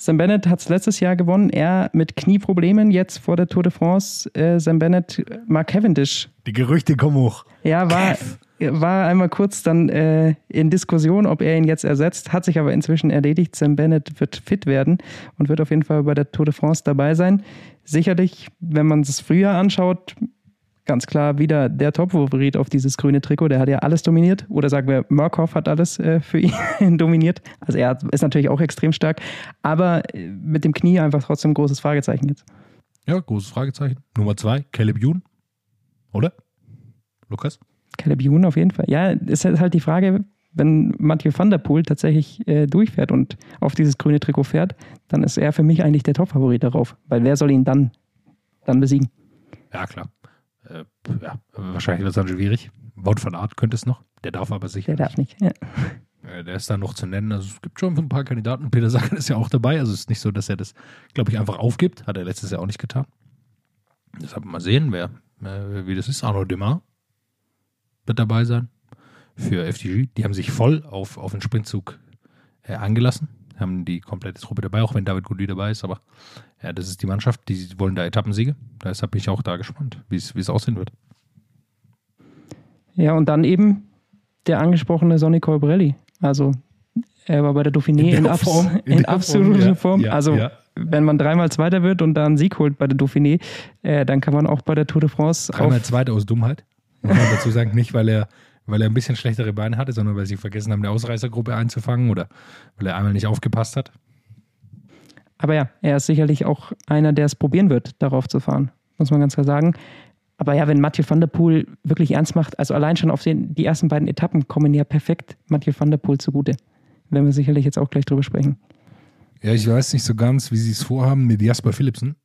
Sam Bennett hat es letztes Jahr gewonnen. Er mit Knieproblemen jetzt vor der Tour de France. Äh, Sam Bennett, Mark Cavendish. Die Gerüchte kommen hoch. Ja, war, war einmal kurz dann äh, in Diskussion, ob er ihn jetzt ersetzt. Hat sich aber inzwischen erledigt. Sam Bennett wird fit werden und wird auf jeden Fall bei der Tour de France dabei sein. Sicherlich, wenn man es früher anschaut, ganz klar wieder der Top-Favorit auf dieses grüne Trikot. Der hat ja alles dominiert. Oder sagen wir, Murkoff hat alles äh, für ihn [laughs] dominiert. Also er ist natürlich auch extrem stark. Aber äh, mit dem Knie einfach trotzdem ein großes Fragezeichen jetzt. Ja, großes Fragezeichen. Nummer zwei, Caleb Youn. Oder? Lukas? Caleb Youn auf jeden Fall. Ja, ist halt die Frage, wenn Mathieu van der Poel tatsächlich äh, durchfährt und auf dieses grüne Trikot fährt, dann ist er für mich eigentlich der Top-Favorit darauf. Weil wer soll ihn dann, dann besiegen? Ja, klar. Äh, ja, wahrscheinlich wird es dann schwierig. Wout van Art könnte es noch. Der darf aber sicher. Der darf nicht, ja. Äh, der ist da noch zu nennen. Also es gibt schon ein paar Kandidaten. Peter Sagan ist ja auch dabei. Also es ist nicht so, dass er das, glaube ich, einfach aufgibt. Hat er letztes Jahr auch nicht getan. Deshalb mal sehen, wer, äh, wie das ist. Arnaud Demar wird dabei sein für FDG. Die haben sich voll auf, auf den Sprintzug äh, angelassen haben die komplette Truppe dabei, auch wenn David Goody dabei ist. Aber ja, das ist die Mannschaft, die wollen da Etappensiege. Deshalb bin ich auch da gespannt, wie es aussehen wird. Ja, und dann eben der angesprochene Sonny Colbrelli. Also er war bei der Dauphiné in, in, Abs Form, in, in absoluter Form. Ja, Form. Ja, also ja. wenn man dreimal Zweiter wird und da einen Sieg holt bei der Dauphiné, äh, dann kann man auch bei der Tour de France Dreimal Zweiter aus Dummheit. Muss man dazu sagen, nicht weil er weil er ein bisschen schlechtere Beine hatte, sondern weil sie vergessen haben, eine Ausreißergruppe einzufangen oder weil er einmal nicht aufgepasst hat. Aber ja, er ist sicherlich auch einer, der es probieren wird, darauf zu fahren, muss man ganz klar sagen. Aber ja, wenn Mathieu van der Poel wirklich ernst macht, also allein schon auf den, die ersten beiden Etappen kommen ja perfekt Mathieu van der Poel zugute. Werden wir sicherlich jetzt auch gleich drüber sprechen. Ja, ich weiß nicht so ganz, wie sie es vorhaben mit Jasper Philipsen.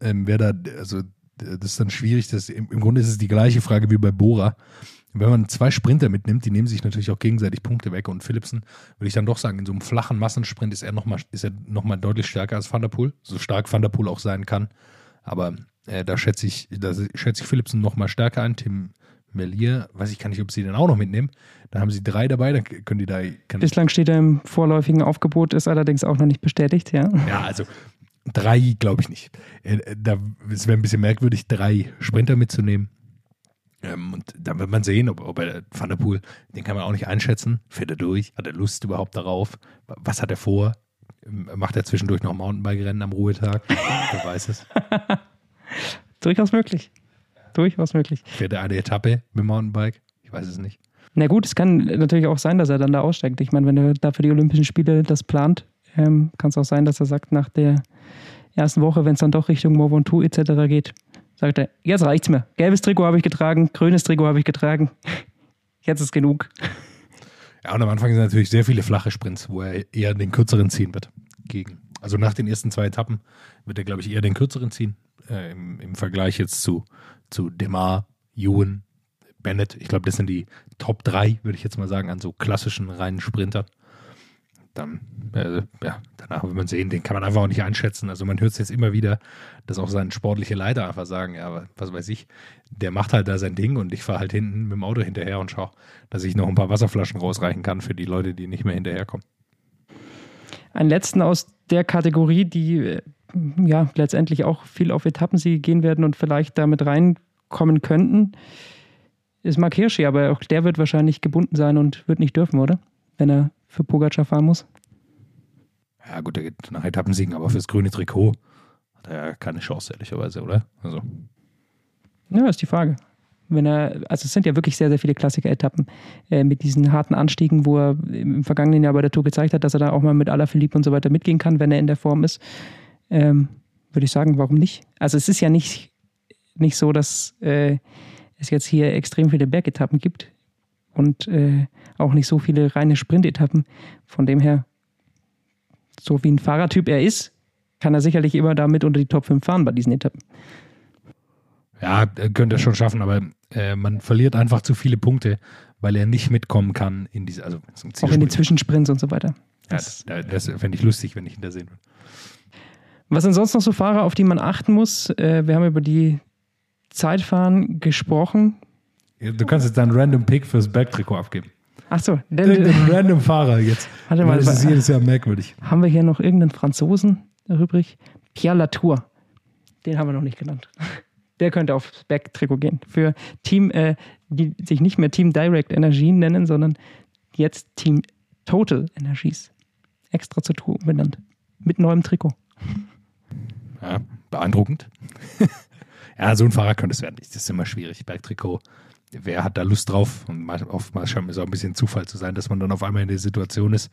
Ähm, wer da, also das ist dann schwierig. Das, im, Im Grunde ist es die gleiche Frage wie bei Bora. Wenn man zwei Sprinter mitnimmt, die nehmen sich natürlich auch gegenseitig Punkte weg. Und Philipsen, würde ich dann doch sagen, in so einem flachen Massensprint ist er nochmal noch deutlich stärker als Van der Poel. So stark Van der Poel auch sein kann. Aber äh, da schätze ich, da schätze ich Philipsen nochmal stärker ein. Tim Melier, weiß ich gar nicht, ob sie den auch noch mitnehmen. Dann haben sie drei dabei, dann können die da. Bislang steht er im vorläufigen Aufgebot, ist allerdings auch noch nicht bestätigt, ja. Ja, also drei glaube ich nicht. Äh, da, es wäre ein bisschen merkwürdig, drei Sprinter mitzunehmen. Ähm, und dann wird man sehen, ob, ob er Van der Poel, den kann man auch nicht einschätzen. Fährt er durch? Hat er Lust überhaupt darauf? Was hat er vor? Ähm, macht er zwischendurch noch Mountainbike-Rennen am Ruhetag? [laughs] Wer weiß es. Durchaus möglich. Durchaus möglich. Fährt er eine Etappe mit Mountainbike? Ich weiß es nicht. Na gut, es kann natürlich auch sein, dass er dann da aussteigt. Ich meine, wenn er da für die Olympischen Spiele das plant, ähm, kann es auch sein, dass er sagt, nach der ersten Woche, wenn es dann doch Richtung on Two etc. geht, sagt er, jetzt reicht's mir. Gelbes Trikot habe ich getragen, grünes Trikot habe ich getragen. [laughs] Jetzt ist genug. Ja, und am Anfang sind natürlich sehr viele flache Sprints, wo er eher den kürzeren ziehen wird. Gegen. Also nach den ersten zwei Etappen wird er, glaube ich, eher den kürzeren ziehen. Äh, im, im, Vergleich jetzt zu, zu Demar, Ewan, Bennett. Ich glaube, das sind die Top 3, würde ich jetzt mal sagen, an so klassischen reinen Sprintern dann, äh, ja, danach wird man sehen, den kann man einfach auch nicht einschätzen. Also man hört es jetzt immer wieder, dass auch sein sportlicher Leiter einfach sagen, ja, was weiß ich, der macht halt da sein Ding und ich fahre halt hinten mit dem Auto hinterher und schaue, dass ich noch ein paar Wasserflaschen rausreichen kann für die Leute, die nicht mehr hinterherkommen. Einen letzten aus der Kategorie, die äh, ja letztendlich auch viel auf Etappensiege gehen werden und vielleicht damit reinkommen könnten, ist Mark Hirschi, aber auch der wird wahrscheinlich gebunden sein und wird nicht dürfen, oder? Wenn er für Pogacar fahren muss? Ja, gut, der geht nach Etappensiegen, aber fürs grüne Trikot hat er ja keine Chance, ehrlicherweise, oder? Also. Ja, ist die Frage. Wenn er, also es sind ja wirklich sehr, sehr viele Klassiker-Etappen äh, mit diesen harten Anstiegen, wo er im vergangenen Jahr bei der Tour gezeigt hat, dass er da auch mal mit Alaphilippe und so weiter mitgehen kann, wenn er in der Form ist. Ähm, würde ich sagen, warum nicht? Also es ist ja nicht, nicht so, dass äh, es jetzt hier extrem viele Bergetappen gibt und äh, auch nicht so viele reine Sprintetappen. Von dem her, so wie ein Fahrertyp er ist, kann er sicherlich immer damit unter die Top 5 fahren bei diesen Etappen. Ja, könnte er schon schaffen, aber äh, man verliert einfach zu viele Punkte, weil er nicht mitkommen kann in diese, also auch in die Zwischensprints und so weiter. Das, ja, das, das fände ich lustig, wenn ich ihn da sehen würde. Was sind sonst noch so Fahrer, auf die man achten muss? Äh, wir haben über die Zeitfahren gesprochen. Du kannst jetzt deinen Random Pick fürs Backtrikot abgeben. Ach so. Irgendein random Fahrer jetzt. [laughs] Warte mal. Das ist jedes Jahr merkwürdig. Haben wir hier noch irgendeinen Franzosen übrig? Pierre Latour. Den haben wir noch nicht genannt. [laughs] Der könnte aufs Backtrikot gehen. Für Team, äh, die sich nicht mehr Team Direct Energien nennen, sondern jetzt Team Total Energies. Extra zur Tour benannt. Mit neuem Trikot. Ja, beeindruckend. [laughs] ja, so ein Fahrer könnte es werden. Das ist immer schwierig. Bergtrikot wer hat da Lust drauf? Und oftmals scheint es auch ein bisschen Zufall zu sein, dass man dann auf einmal in der Situation ist.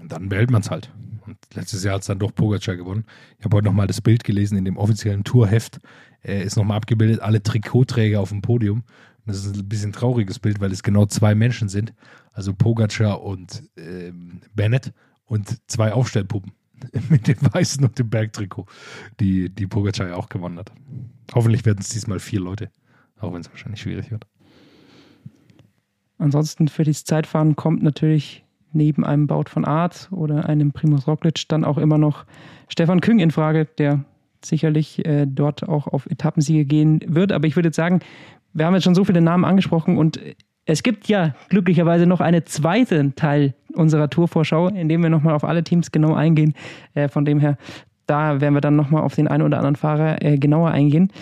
Und dann behält man es halt. Und letztes Jahr hat es dann doch Pogacar gewonnen. Ich habe heute nochmal das Bild gelesen in dem offiziellen Tourheft. Er ist nochmal abgebildet, alle Trikotträger auf dem Podium. Und das ist ein bisschen trauriges Bild, weil es genau zwei Menschen sind. Also Pogacar und ähm, Bennett und zwei Aufstellpuppen [laughs] mit dem weißen und dem Bergtrikot, die, die Pogacar ja auch gewonnen hat. Hoffentlich werden es diesmal vier Leute. Auch wenn es wahrscheinlich schwierig wird. Ansonsten für das Zeitfahren kommt natürlich neben einem Baut von Art oder einem Primus Roglic dann auch immer noch Stefan Küng in Frage, der sicherlich äh, dort auch auf Etappensiege gehen wird. Aber ich würde jetzt sagen, wir haben jetzt schon so viele Namen angesprochen und es gibt ja glücklicherweise noch einen zweiten Teil unserer Tourvorschau, in dem wir nochmal auf alle Teams genau eingehen. Äh, von dem her, da werden wir dann nochmal auf den einen oder anderen Fahrer äh, genauer eingehen.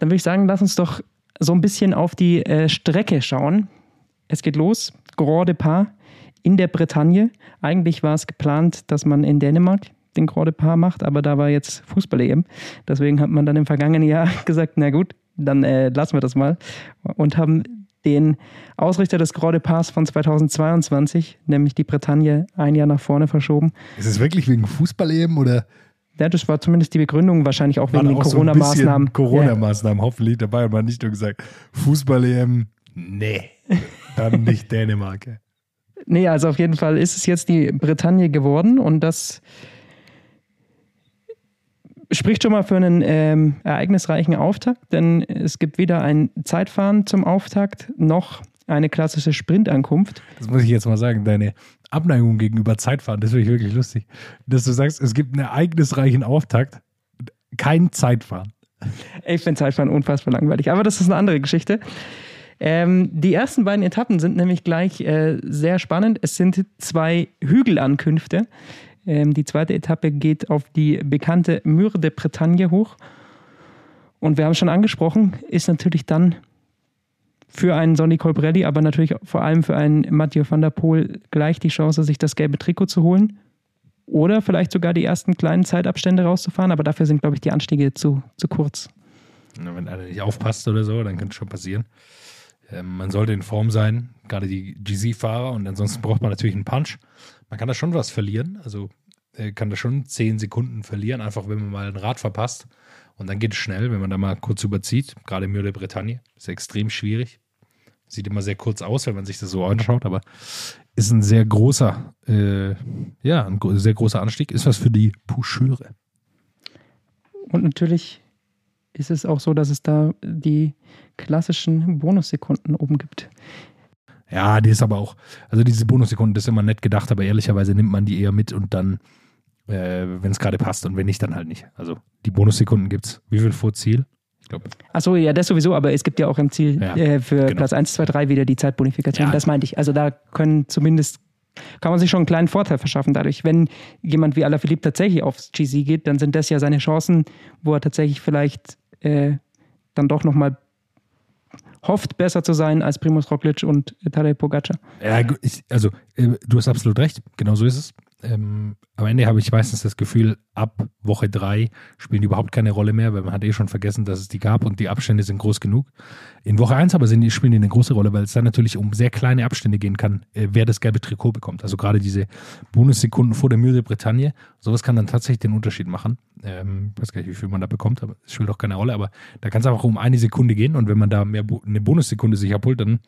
Dann würde ich sagen, lass uns doch so ein bisschen auf die äh, Strecke schauen. Es geht los, Grand Depart in der Bretagne. Eigentlich war es geplant, dass man in Dänemark den Grand Depart macht, aber da war jetzt Fußball-EM. Deswegen hat man dann im vergangenen Jahr [laughs] gesagt, na gut, dann äh, lassen wir das mal. Und haben den Ausrichter des Grand Departs von 2022, nämlich die Bretagne, ein Jahr nach vorne verschoben. Ist es wirklich wegen Fußball-EM oder ja, das war zumindest die Begründung, wahrscheinlich auch wegen den Corona-Maßnahmen. Corona-Maßnahmen, ja. hoffentlich dabei und man nicht nur gesagt, Fußball-EM, nee, dann [laughs] nicht Dänemark. Nee, also auf jeden Fall ist es jetzt die Bretagne geworden und das spricht schon mal für einen ähm, ereignisreichen Auftakt, denn es gibt weder ein Zeitfahren zum Auftakt noch eine klassische Sprintankunft. Das muss ich jetzt mal sagen, deine Abneigung gegenüber Zeitfahren, das finde ich wirklich lustig. Dass du sagst, es gibt einen ereignisreichen Auftakt, kein Zeitfahren. Ich finde Zeitfahren unfassbar langweilig, aber das ist eine andere Geschichte. Ähm, die ersten beiden Etappen sind nämlich gleich äh, sehr spannend. Es sind zwei Hügelankünfte. Ähm, die zweite Etappe geht auf die bekannte Mure de Bretagne hoch. Und wir haben schon angesprochen, ist natürlich dann für einen Sonny Colbrelli, aber natürlich vor allem für einen Mathieu van der Poel gleich die Chance, sich das gelbe Trikot zu holen. Oder vielleicht sogar die ersten kleinen Zeitabstände rauszufahren, aber dafür sind, glaube ich, die Anstiege zu, zu kurz. Wenn einer nicht aufpasst oder so, dann könnte es schon passieren. Ähm, man sollte in Form sein, gerade die GZ-Fahrer, und ansonsten braucht man natürlich einen Punch. Man kann da schon was verlieren, also äh, kann da schon 10 Sekunden verlieren, einfach wenn man mal ein Rad verpasst. Und dann geht es schnell, wenn man da mal kurz überzieht. Gerade Mur de Bretagne ist extrem schwierig. Sieht immer sehr kurz aus, wenn man sich das so anschaut, aber ist ein sehr großer, äh, ja, ein sehr großer Anstieg. Ist was für die Poucheure. Und natürlich ist es auch so, dass es da die klassischen Bonussekunden oben gibt. Ja, die ist aber auch, also diese Bonussekunden, das ist immer nett gedacht, aber ehrlicherweise nimmt man die eher mit und dann, äh, wenn es gerade passt und wenn nicht, dann halt nicht. Also die Bonussekunden gibt es. Wie viel vor Ziel? Achso, ja, das sowieso, aber es gibt ja auch im Ziel Ja, äh, für genau. Platz 1, 2, 3 wieder die Zeitbonifikation. Ja. Das meinte ich. Also da können zumindest, kann man sich schon einen kleinen Vorteil verschaffen dadurch. Wenn jemand wie Alaphilippe tatsächlich aufs GC geht, dann sind das ja seine Chancen, wo er tatsächlich vielleicht äh, dann doch nochmal hofft, besser zu sein als Primus Roglic und Tadej Pogacar. Ja, also äh, du hast absolut recht, genau so ist es. Ähm, am Ende habe ich meistens das Gefühl, ab Woche drei spielen die überhaupt keine Rolle mehr, weil man hat eh schon vergessen, dass es die gab und die Abstände sind groß genug. In Woche eins aber sind spielen die eine große Rolle, weil es dann natürlich um sehr kleine Abstände gehen kann, äh, wer das gelbe Trikot bekommt. Also gerade diese Bonussekunden vor der Mühe der Bretagne, sowas kann dann tatsächlich den Unterschied machen. Ähm, weiß gar nicht, wie viel man da bekommt, aber es spielt auch keine Rolle. Aber da kann es einfach um eine Sekunde gehen und wenn man da mehr Bo eine Bonussekunde sich abholt, dann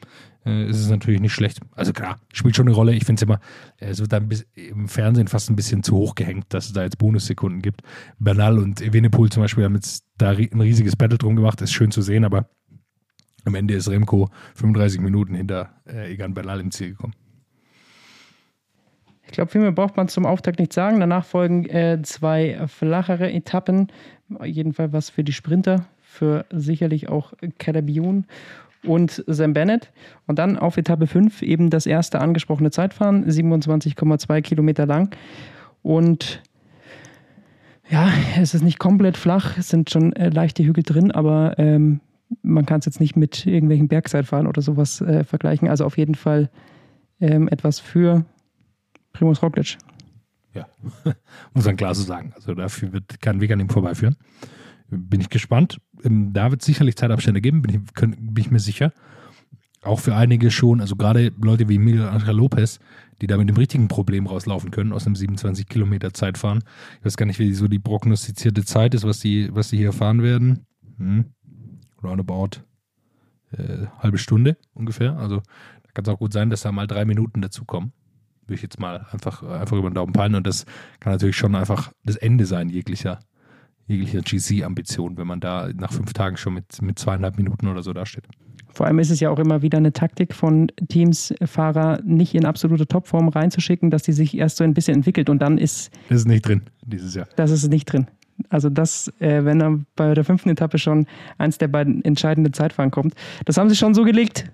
äh, ist es natürlich nicht schlecht. Also klar, spielt schon eine Rolle. Ich finde es immer, äh, es wird da im Fernsehen fast ein bisschen zu hoch gehängt, dass es da jetzt Bonussekunden gibt. Bernal und Evenepoel zum Beispiel haben jetzt da ein riesiges Battle drum gemacht, ist schön zu sehen, aber am Ende ist Remco 35 Minuten hinter äh, Egan Bernal im Ziel gekommen. Ich glaube, viel mehr braucht man zum Auftakt nicht sagen. Danach folgen äh, zwei flachere Etappen. Jedenfalls was für die Sprinter, für sicherlich auch Calabion und Sam Bennett. Und dann auf Etappe 5 eben das erste angesprochene Zeitfahren, 27,2 Kilometer lang. Und ja, es ist nicht komplett flach, es sind schon äh, leichte Hügel drin, aber ähm, man kann es jetzt nicht mit irgendwelchen Bergzeitfahren oder sowas äh, vergleichen. Also auf jeden Fall ähm, etwas für Primus Roglic. Ja, [laughs] muss man klar so sagen. Also dafür wird kein Weg an ihm vorbeiführen. Bin ich gespannt. Ähm, Da wird es sicherlich Zeitabstände geben, bin ich, bin ich mir sicher. Auch für einige schon, also gerade Leute wie Miguel Angel Lopez, die da mit dem richtigen Problem rauslaufen können, aus einem 27 Kilometer Zeitfahren. Ich weiß gar nicht, wie so die prognostizierte Zeit ist, was die, was die hier fahren werden. Hm. Roundabout äh, halbe Stunde ungefähr. Also da kann es auch gut sein, dass da mal drei Minuten dazukommen würde ich jetzt mal einfach, einfach über den Daumen peilen. Und das kann natürlich schon einfach das Ende sein, jeglicher, jeglicher GC-Ambition, wenn man da nach fünf Tagen schon mit, mit zweieinhalb Minuten oder so dasteht. Vor allem ist es ja auch immer wieder eine Taktik von Teams, Fahrer nicht in absolute Topform reinzuschicken, dass die sich erst so ein bisschen entwickelt und dann ist Das ist nicht drin dieses Jahr. das ist nicht drin. Also das, äh, wenn er bei der fünften Etappe schon eins der beiden entscheidenden Zeitfahren kommt, das haben sie schon so gelegt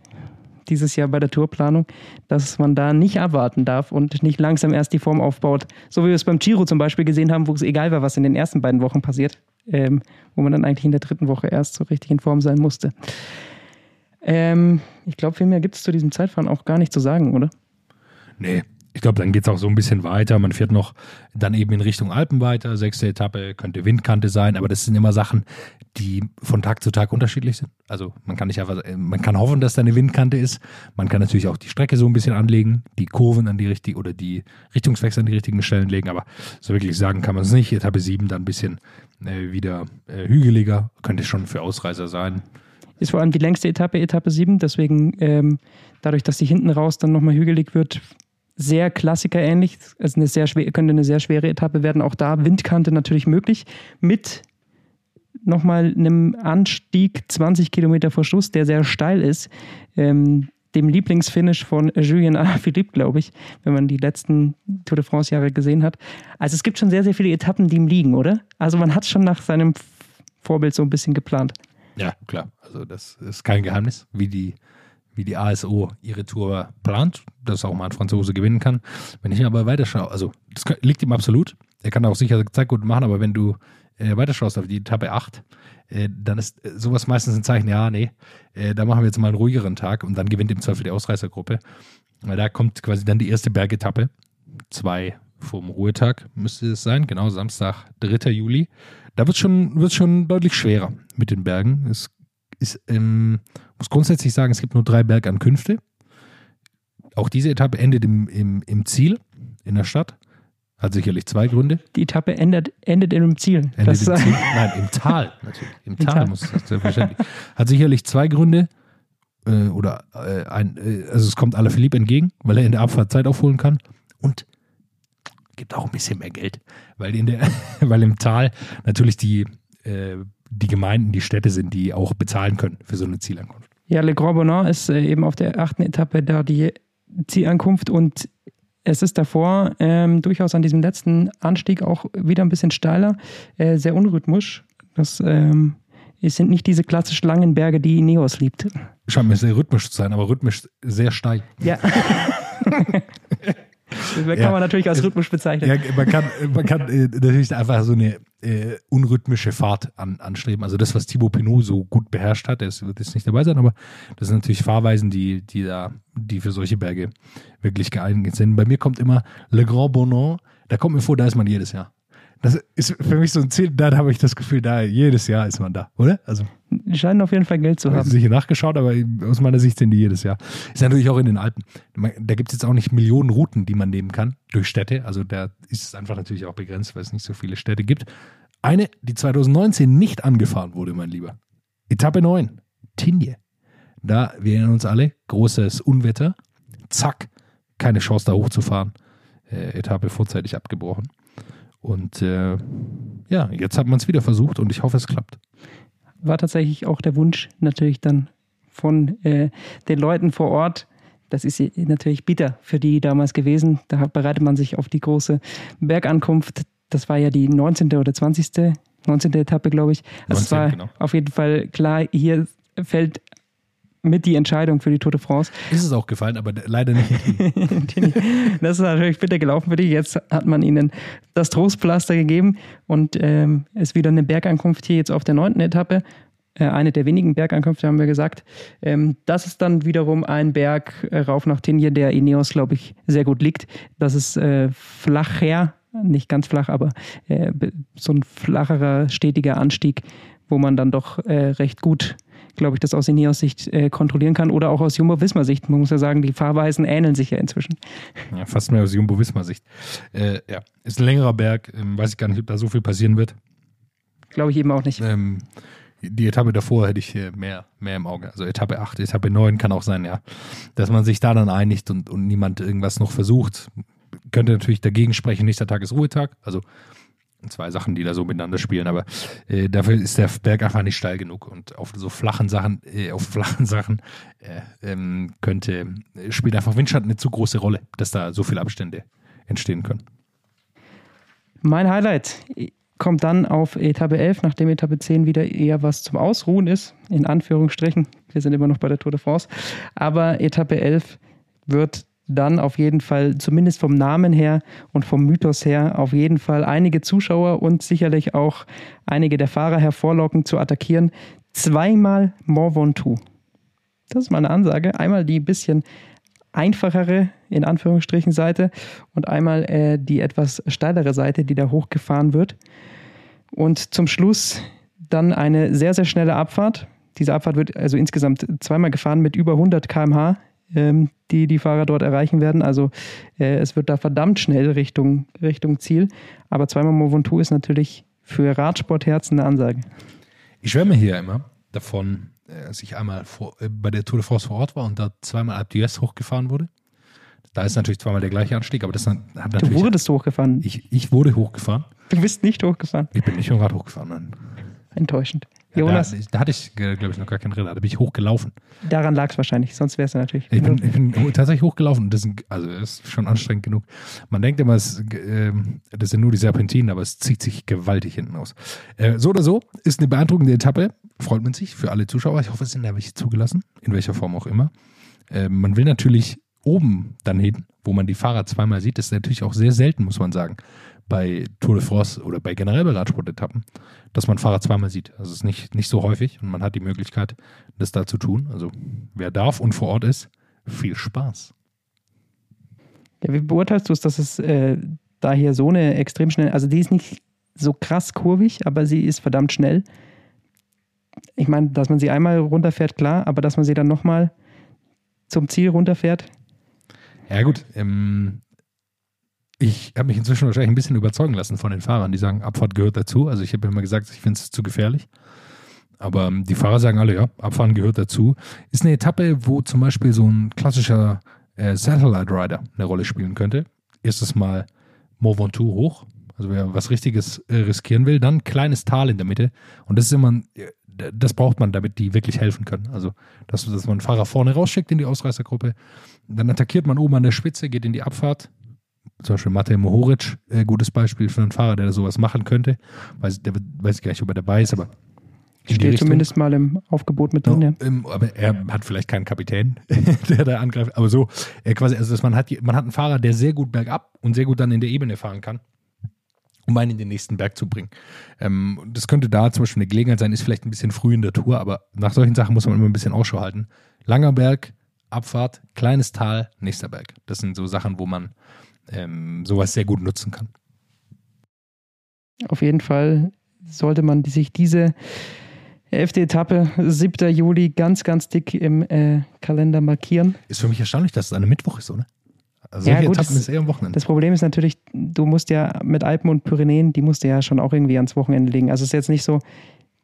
dieses Jahr bei der Tourplanung, dass man da nicht abwarten darf und nicht langsam erst die Form aufbaut. So wie wir es beim Giro zum Beispiel gesehen haben, wo es egal war, was in den ersten beiden Wochen passiert, ähm, wo man dann eigentlich in der dritten Woche erst so richtig in Form sein musste. Ähm, ich glaube, viel mehr gibt es zu diesem Zeitfahren auch gar nicht zu sagen, oder? Nee, ich glaube, dann geht es auch so ein bisschen weiter. Man fährt noch dann eben in Richtung Alpen weiter. Sechste Etappe könnte Windkante sein, aber das sind immer Sachen, die von Tag zu Tag unterschiedlich sind. Also man kann nicht einfach, man kann hoffen, dass da eine Windkante ist. Man kann natürlich auch die Strecke so ein bisschen anlegen, die Kurven an die richtigen oder die Richtungswechsel an die richtigen Stellen legen, aber so wirklich sagen kann man es nicht. Etappe 7 dann ein bisschen äh, wieder äh, hügeliger, könnte schon für Ausreißer sein. Ist vor allem die längste Etappe, Etappe 7, deswegen ähm, dadurch, dass die hinten raus dann nochmal hügelig wird, sehr klassikerähnlich. Also eine sehr schwer, könnte eine sehr schwere Etappe werden. Auch da Windkante natürlich möglich. Mit nochmal einem Anstieg 20 Kilometer vor Schluss, der sehr steil ist. Ähm, dem Lieblingsfinish von Julien Alaphilippe, glaube ich, wenn man die letzten Tour de France-Jahre gesehen hat. Also es gibt schon sehr, sehr viele Etappen, die ihm liegen, oder? Also man hat schon nach seinem Vorbild so ein bisschen geplant. Ja, klar. Also das ist kein Geheimnis, wie die, wie die ASO ihre Tour plant, dass auch mal ein Franzose gewinnen kann. Wenn ich aber weiterschaue, also das liegt ihm absolut. Er kann auch sicher Zeit gut machen, aber wenn du äh, weiterschaust auf die Etappe 8, äh, dann ist äh, sowas meistens ein Zeichen, ja, nee, äh, da machen wir jetzt mal einen ruhigeren Tag und dann gewinnt im Zweifel die Ausreißergruppe. Weil da kommt quasi dann die erste Bergetappe. Zwei vom Ruhetag müsste es sein, genau, Samstag, 3. Juli. Da wird es schon, schon deutlich schwerer mit den Bergen. Es ist, ähm, muss grundsätzlich sagen, es gibt nur drei Bergankünfte. Auch diese Etappe endet im, im, im Ziel in der Stadt. Hat sicherlich zwei Gründe. Die Etappe endet, endet in einem Ziel. Endet im Ziel. Nein, im Tal natürlich. Im, Im Tal, Tal, muss das selbstverständlich. Hat sicherlich zwei Gründe. Äh, oder äh, ein, äh, also es kommt aller Philipp entgegen, weil er in der Abfahrt Zeit aufholen kann. Und gibt auch ein bisschen mehr Geld. Weil, in der, [laughs] weil im Tal natürlich die, äh, die Gemeinden, die Städte sind, die auch bezahlen können für so eine Zielankunft. Ja, Le Grand Bonnard ist äh, eben auf der achten Etappe da die Zielankunft und es ist davor ähm, durchaus an diesem letzten Anstieg auch wieder ein bisschen steiler, äh, sehr unrhythmisch. Das ähm, es sind nicht diese klassisch langen Berge, die Ineos liebt. Scheint mir sehr rhythmisch zu sein, aber rhythmisch sehr steil. Ja. [laughs] Das [laughs] kann ja. man natürlich als rhythmisch bezeichnen. Ja, man kann, man kann äh, natürlich einfach so eine äh, unrhythmische Fahrt an, anstreben. Also das, was Thibaut Pinot so gut beherrscht hat, das wird jetzt nicht dabei sein, aber das sind natürlich Fahrweisen, die, die da, die für solche Berge wirklich geeignet sind. Bei mir kommt immer Le Grand Bonon, da kommt mir vor, da ist man jedes Jahr. Das ist für mich so ein Ziel, da habe ich das Gefühl, da jedes Jahr ist man da, oder? Also die scheinen auf jeden Fall Geld zu haben. Ich sicher nachgeschaut, aber aus meiner Sicht sind die jedes Jahr. Ist natürlich auch in den Alpen. Da gibt es jetzt auch nicht Millionen Routen, die man nehmen kann durch Städte. Also da ist es einfach natürlich auch begrenzt, weil es nicht so viele Städte gibt. Eine, die 2019 nicht angefahren wurde, mein Lieber. Etappe 9, Tinje. Da, wir erinnern uns alle, großes Unwetter. Zack, keine Chance da hochzufahren. Äh, Etappe vorzeitig abgebrochen. Und äh, ja, jetzt hat man es wieder versucht und ich hoffe, es klappt. War tatsächlich auch der Wunsch natürlich dann von äh, den Leuten vor Ort. Das ist natürlich bitter für die damals gewesen. Da bereitet man sich auf die große Bergankunft. Das war ja die 19. oder 20. 19. Etappe, glaube ich. Also 19, es war genau. auf jeden Fall klar, hier fällt mit die Entscheidung für die Tour de France. Ist es auch gefallen, aber leider [laughs] nicht. das ist natürlich bitter gelaufen für dich. Jetzt hat man ihnen das Trostpflaster gegeben und ähm, ist wieder eine Bergankunft hier jetzt auf der neunten Etappe. Äh, eine der wenigen Bergankünfte haben wir gesagt. Ähm, das ist dann wiederum ein Berg äh, rauf nach Tinje, der Ineos, glaube ich, sehr gut liegt. Das ist äh, flacher, nicht ganz flach, aber äh, so ein flacherer, stetiger Anstieg, wo man dann doch äh, recht gut glaube ich, das aus Ineos-Sicht äh, kontrollieren kann oder auch aus Jumbo-Visma-Sicht. Man muss ja sagen, die Fahrweisen ähneln sich ja inzwischen. Ja, fast mehr aus Jumbo-Visma-Sicht. Äh, ja, ist ein längerer Berg. Ähm, weiß ich gar nicht, ob da so viel passieren wird. Glaube ich eben auch nicht. Ähm, die Etappe davor hätte ich mehr, mehr im Auge. Also Etappe 8, Etappe 9 kann auch sein, ja. Dass man sich da dann einigt und, und niemand irgendwas noch versucht. Könnte natürlich dagegen sprechen, nächster Tag ist Ruhetag. Also zwei Sachen, die da so miteinander spielen, aber äh, dafür ist der Berg einfach nicht steil genug und auf so flachen Sachen, äh, auf [laughs] flachen Sachen äh, ähm, könnte, äh, spielt einfach Windschatten eine zu große Rolle, dass da so viele Abstände entstehen können. Mein Highlight kommt dann auf Etappe 11, nachdem Etappe 10 wieder eher was zum Ausruhen ist, in Anführungsstrichen. Wir sind immer noch bei der Tour de France. Aber Etappe 11 wird dann auf jeden Fall, zumindest vom Namen her und vom Mythos her, auf jeden Fall einige Zuschauer und sicherlich auch einige der Fahrer hervorlocken zu attackieren. Zweimal Mont Ventoux. Das ist mal eine Ansage. Einmal die bisschen einfachere, in Anführungsstrichen, Seite und einmal äh, die etwas steilere Seite, die da hochgefahren wird. Und zum Schluss dann eine sehr, sehr schnelle Abfahrt. Diese Abfahrt wird also insgesamt zweimal gefahren mit über 100 km/h ähm, die die Fahrer dort erreichen werden. Also äh, es wird da verdammt schnell Richtung, Richtung Ziel. Aber zweimal Mont Ventoux ist natürlich für Radsportherzen eine Ansage. Ich schwärme hier immer davon, äh, als ich einmal vor, äh, bei der Tour de France vor Ort war und da zweimal Alpe d'Huez hochgefahren wurde. Da ist natürlich zweimal der gleiche Anstieg, aber das hat Du natürlich. wurdest hochgefahren. ich, ich wurde hochgefahren. Du bist nicht hochgefahren. Ich bin nicht dem Rad hochgefahren. Nein. Enttäuschend. Ja, Jonas, Da, da hatte ich, glaube ich, noch gar kein Rad. Da bin ich hochgelaufen. daran lag es wahrscheinlich, sonst wärst du natürlich. Ich bin, ich bin tatsächlich hochgelaufen. Das ist, also das ist schon anstrengend genug. Man denkt immer, es, äh, das sind nur die Serpentinen, aber es zieht sich gewaltig hinten aus. Äh, so oder so, ist eine beeindruckende Etappe. Freut man sich für alle Zuschauer. Ich hoffe, es sind da welche zugelassen, in welcher Form auch immer. Äh, man will natürlich oben dann hin, wo man die Fahrer zweimal sieht. Das ist natürlich auch sehr selten, muss man sagen, bei Tour de France oder bei generell bei Radsportetappen, dass man Fahrer zweimal sieht. Also es ist nicht, nicht so häufig und man hat die Möglichkeit, das da zu tun. Also wer darf und vor Ort ist, viel Spaß. Ja, wie beurteilst du es, dass es äh, da hier so eine extrem schnell, also die ist nicht so krass kurvig, aber sie ist verdammt schnell. Ich meine, dass man sie einmal runterfährt, klar, aber dass man sie dann nochmal zum Ziel runterfährt, Ja gut, ähm, ich habe mich inzwischen wahrscheinlich ein bisschen überzeugen lassen von den Fahrern, die sagen, Abfahrt gehört dazu. Also ich habe immer gesagt, ich finde es zu gefährlich. Aber ähm, die Fahrer sagen alle, ja, Abfahren gehört dazu. Ist eine Etappe, wo zum Beispiel so ein klassischer äh, Satellite Rider eine Rolle spielen könnte. Erstes Mal Mont hoch, also wer was Richtiges äh, riskieren will, dann kleines Tal in der Mitte. Und das ist immer, ein, äh, das braucht man, damit die wirklich helfen können. Also, dass, dass man einen Fahrer vorne rausschickt in die Ausreißergruppe, dann attackiert man oben an der Spitze, geht in die Abfahrt. Zum Beispiel Matej Mohoric, äh, gutes Beispiel für einen Fahrer, der sowas machen könnte. Weiß, der weiß ich gar nicht, ob er dabei ist, aber steht zumindest mal im Aufgebot mit drin. Ja, Ja. aber er hat vielleicht keinen Kapitän, [laughs] der da angreift. Aber so, er quasi, also dass man hat, man hat einen Fahrer, der sehr gut bergab und sehr gut dann in der Ebene fahren kann, um einen in den nächsten Berg zu bringen. Ähm, das könnte da zum Beispiel eine Gelegenheit sein, ist vielleicht ein bisschen früh in der Tour, aber nach solchen Sachen muss man immer ein bisschen Ausschau halten. Langer Berg, Abfahrt, kleines Tal, nächster Berg. Das sind so Sachen, wo man ähm, sowas sehr gut nutzen kann. Auf jeden Fall sollte man sich diese elfte Etappe, 7. Juli, ganz, ganz dick im äh, Kalender markieren. Ist für mich erstaunlich, dass es eine Mittwoch ist, oder? Also Ja, gut, Etappen das- ist eher am Wochenende. Das Problem ist natürlich, du musst ja mit Alpen und Pyrenäen, die musst du ja schon auch irgendwie ans Wochenende legen. Also es ist jetzt nicht so,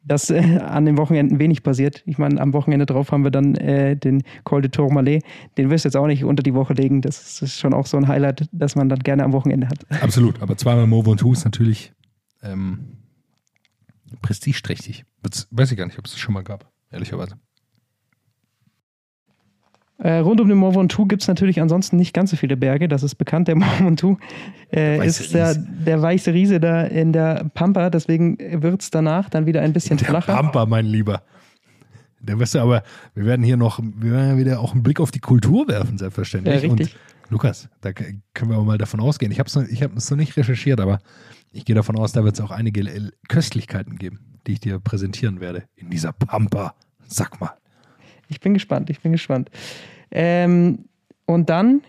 dass äh, an den Wochenenden wenig passiert. Ich meine, am Wochenende drauf haben wir dann äh, den Col de Tourmalet. Den wirst du jetzt auch nicht unter die Woche legen. Das ist schon auch so ein Highlight, das man dann gerne am Wochenende hat. [laughs] Absolut, aber zweimal Move und ist natürlich ähm, prestigeträchtig. Weiß ich gar nicht, ob es das schon mal gab, ehrlicherweise. Äh, rund um den Mont Ventoux gibt es natürlich ansonsten nicht ganz so viele Berge. Das ist bekannt. Der [laughs] Mont Ventoux äh, weiße ist der, der weiße Riese da in der Pampa. Deswegen wird es danach dann wieder ein bisschen Der flacher. Pampa, mein Lieber. Der wirst du aber, wir werden hier noch, wir werden wieder auch einen Blick auf die Kultur werfen, selbstverständlich. Ja, richtig. Und Lukas, da können wir mal davon ausgehen. Ich habe es noch, ich hab es noch nicht recherchiert, aber ich gehe davon aus, da wird es auch einige Köstlichkeiten geben, die ich dir präsentieren werde in dieser Pampa. Sag mal. Ich bin gespannt, ich bin gespannt. Ähm, und dann,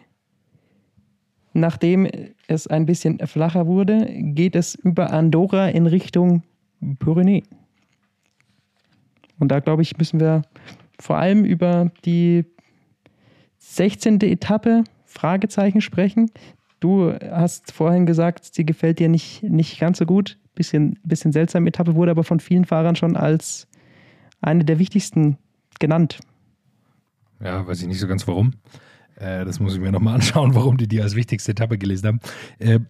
nachdem es ein bisschen flacher wurde, geht es über Andorra in Richtung Pyrenäen. Und da, glaube ich, müssen wir vor allem über die 16. Etappe Fragezeichen sprechen. Du hast vorhin gesagt, sie gefällt dir nicht, nicht ganz so gut. Bisschen, bisschen seltsame Etappe, wurde aber von vielen Fahrern schon als eine der wichtigsten genannt. Ja, weiß ich nicht so ganz warum. Äh, das muss ich mir nochmal anschauen, [laughs] warum die die als wichtigste Etappe gelesen haben. Äh,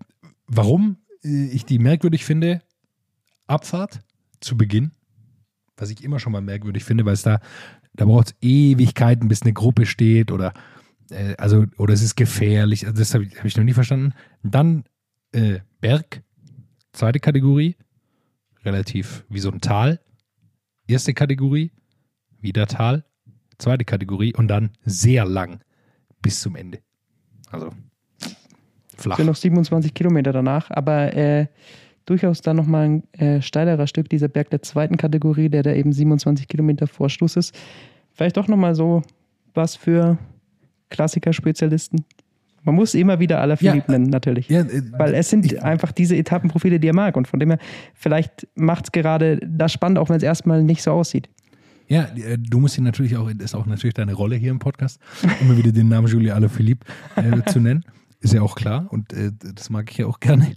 warum äh, ich die merkwürdig finde, Abfahrt zu Beginn, was ich immer schon mal merkwürdig finde, weil es da, da braucht es Ewigkeiten, bis eine Gruppe steht oder äh, also, oder es ist gefährlich. Also das habe ich, hab ich noch nie verstanden. Dann äh, Berg, zweite Kategorie, relativ wie so ein Tal. Erste Kategorie, wieder Tal zweite Kategorie und dann sehr lang bis zum Ende. Also flach. sind noch 27 Kilometer danach, aber äh, durchaus dann nochmal ein äh, steilerer Stück, dieser Berg der zweiten Kategorie, der da eben 27 Kilometer vor Schluss ist. Vielleicht doch nochmal so was für Klassiker-Spezialisten. Man muss immer wieder Alaphilippe Ja, nennen, natürlich. Ja, äh, Weil es sind ich- einfach diese Etappenprofile, die er mag. Und von dem her, vielleicht macht es gerade das spannend, auch wenn es erstmal nicht so aussieht. Ja, äh, du musst ihn natürlich auch, ist auch natürlich deine Rolle hier im Podcast, immer wieder den Namen Julie Alaphilippe äh, zu nennen. Ist ja auch klar und äh, das mag ich ja auch gerne.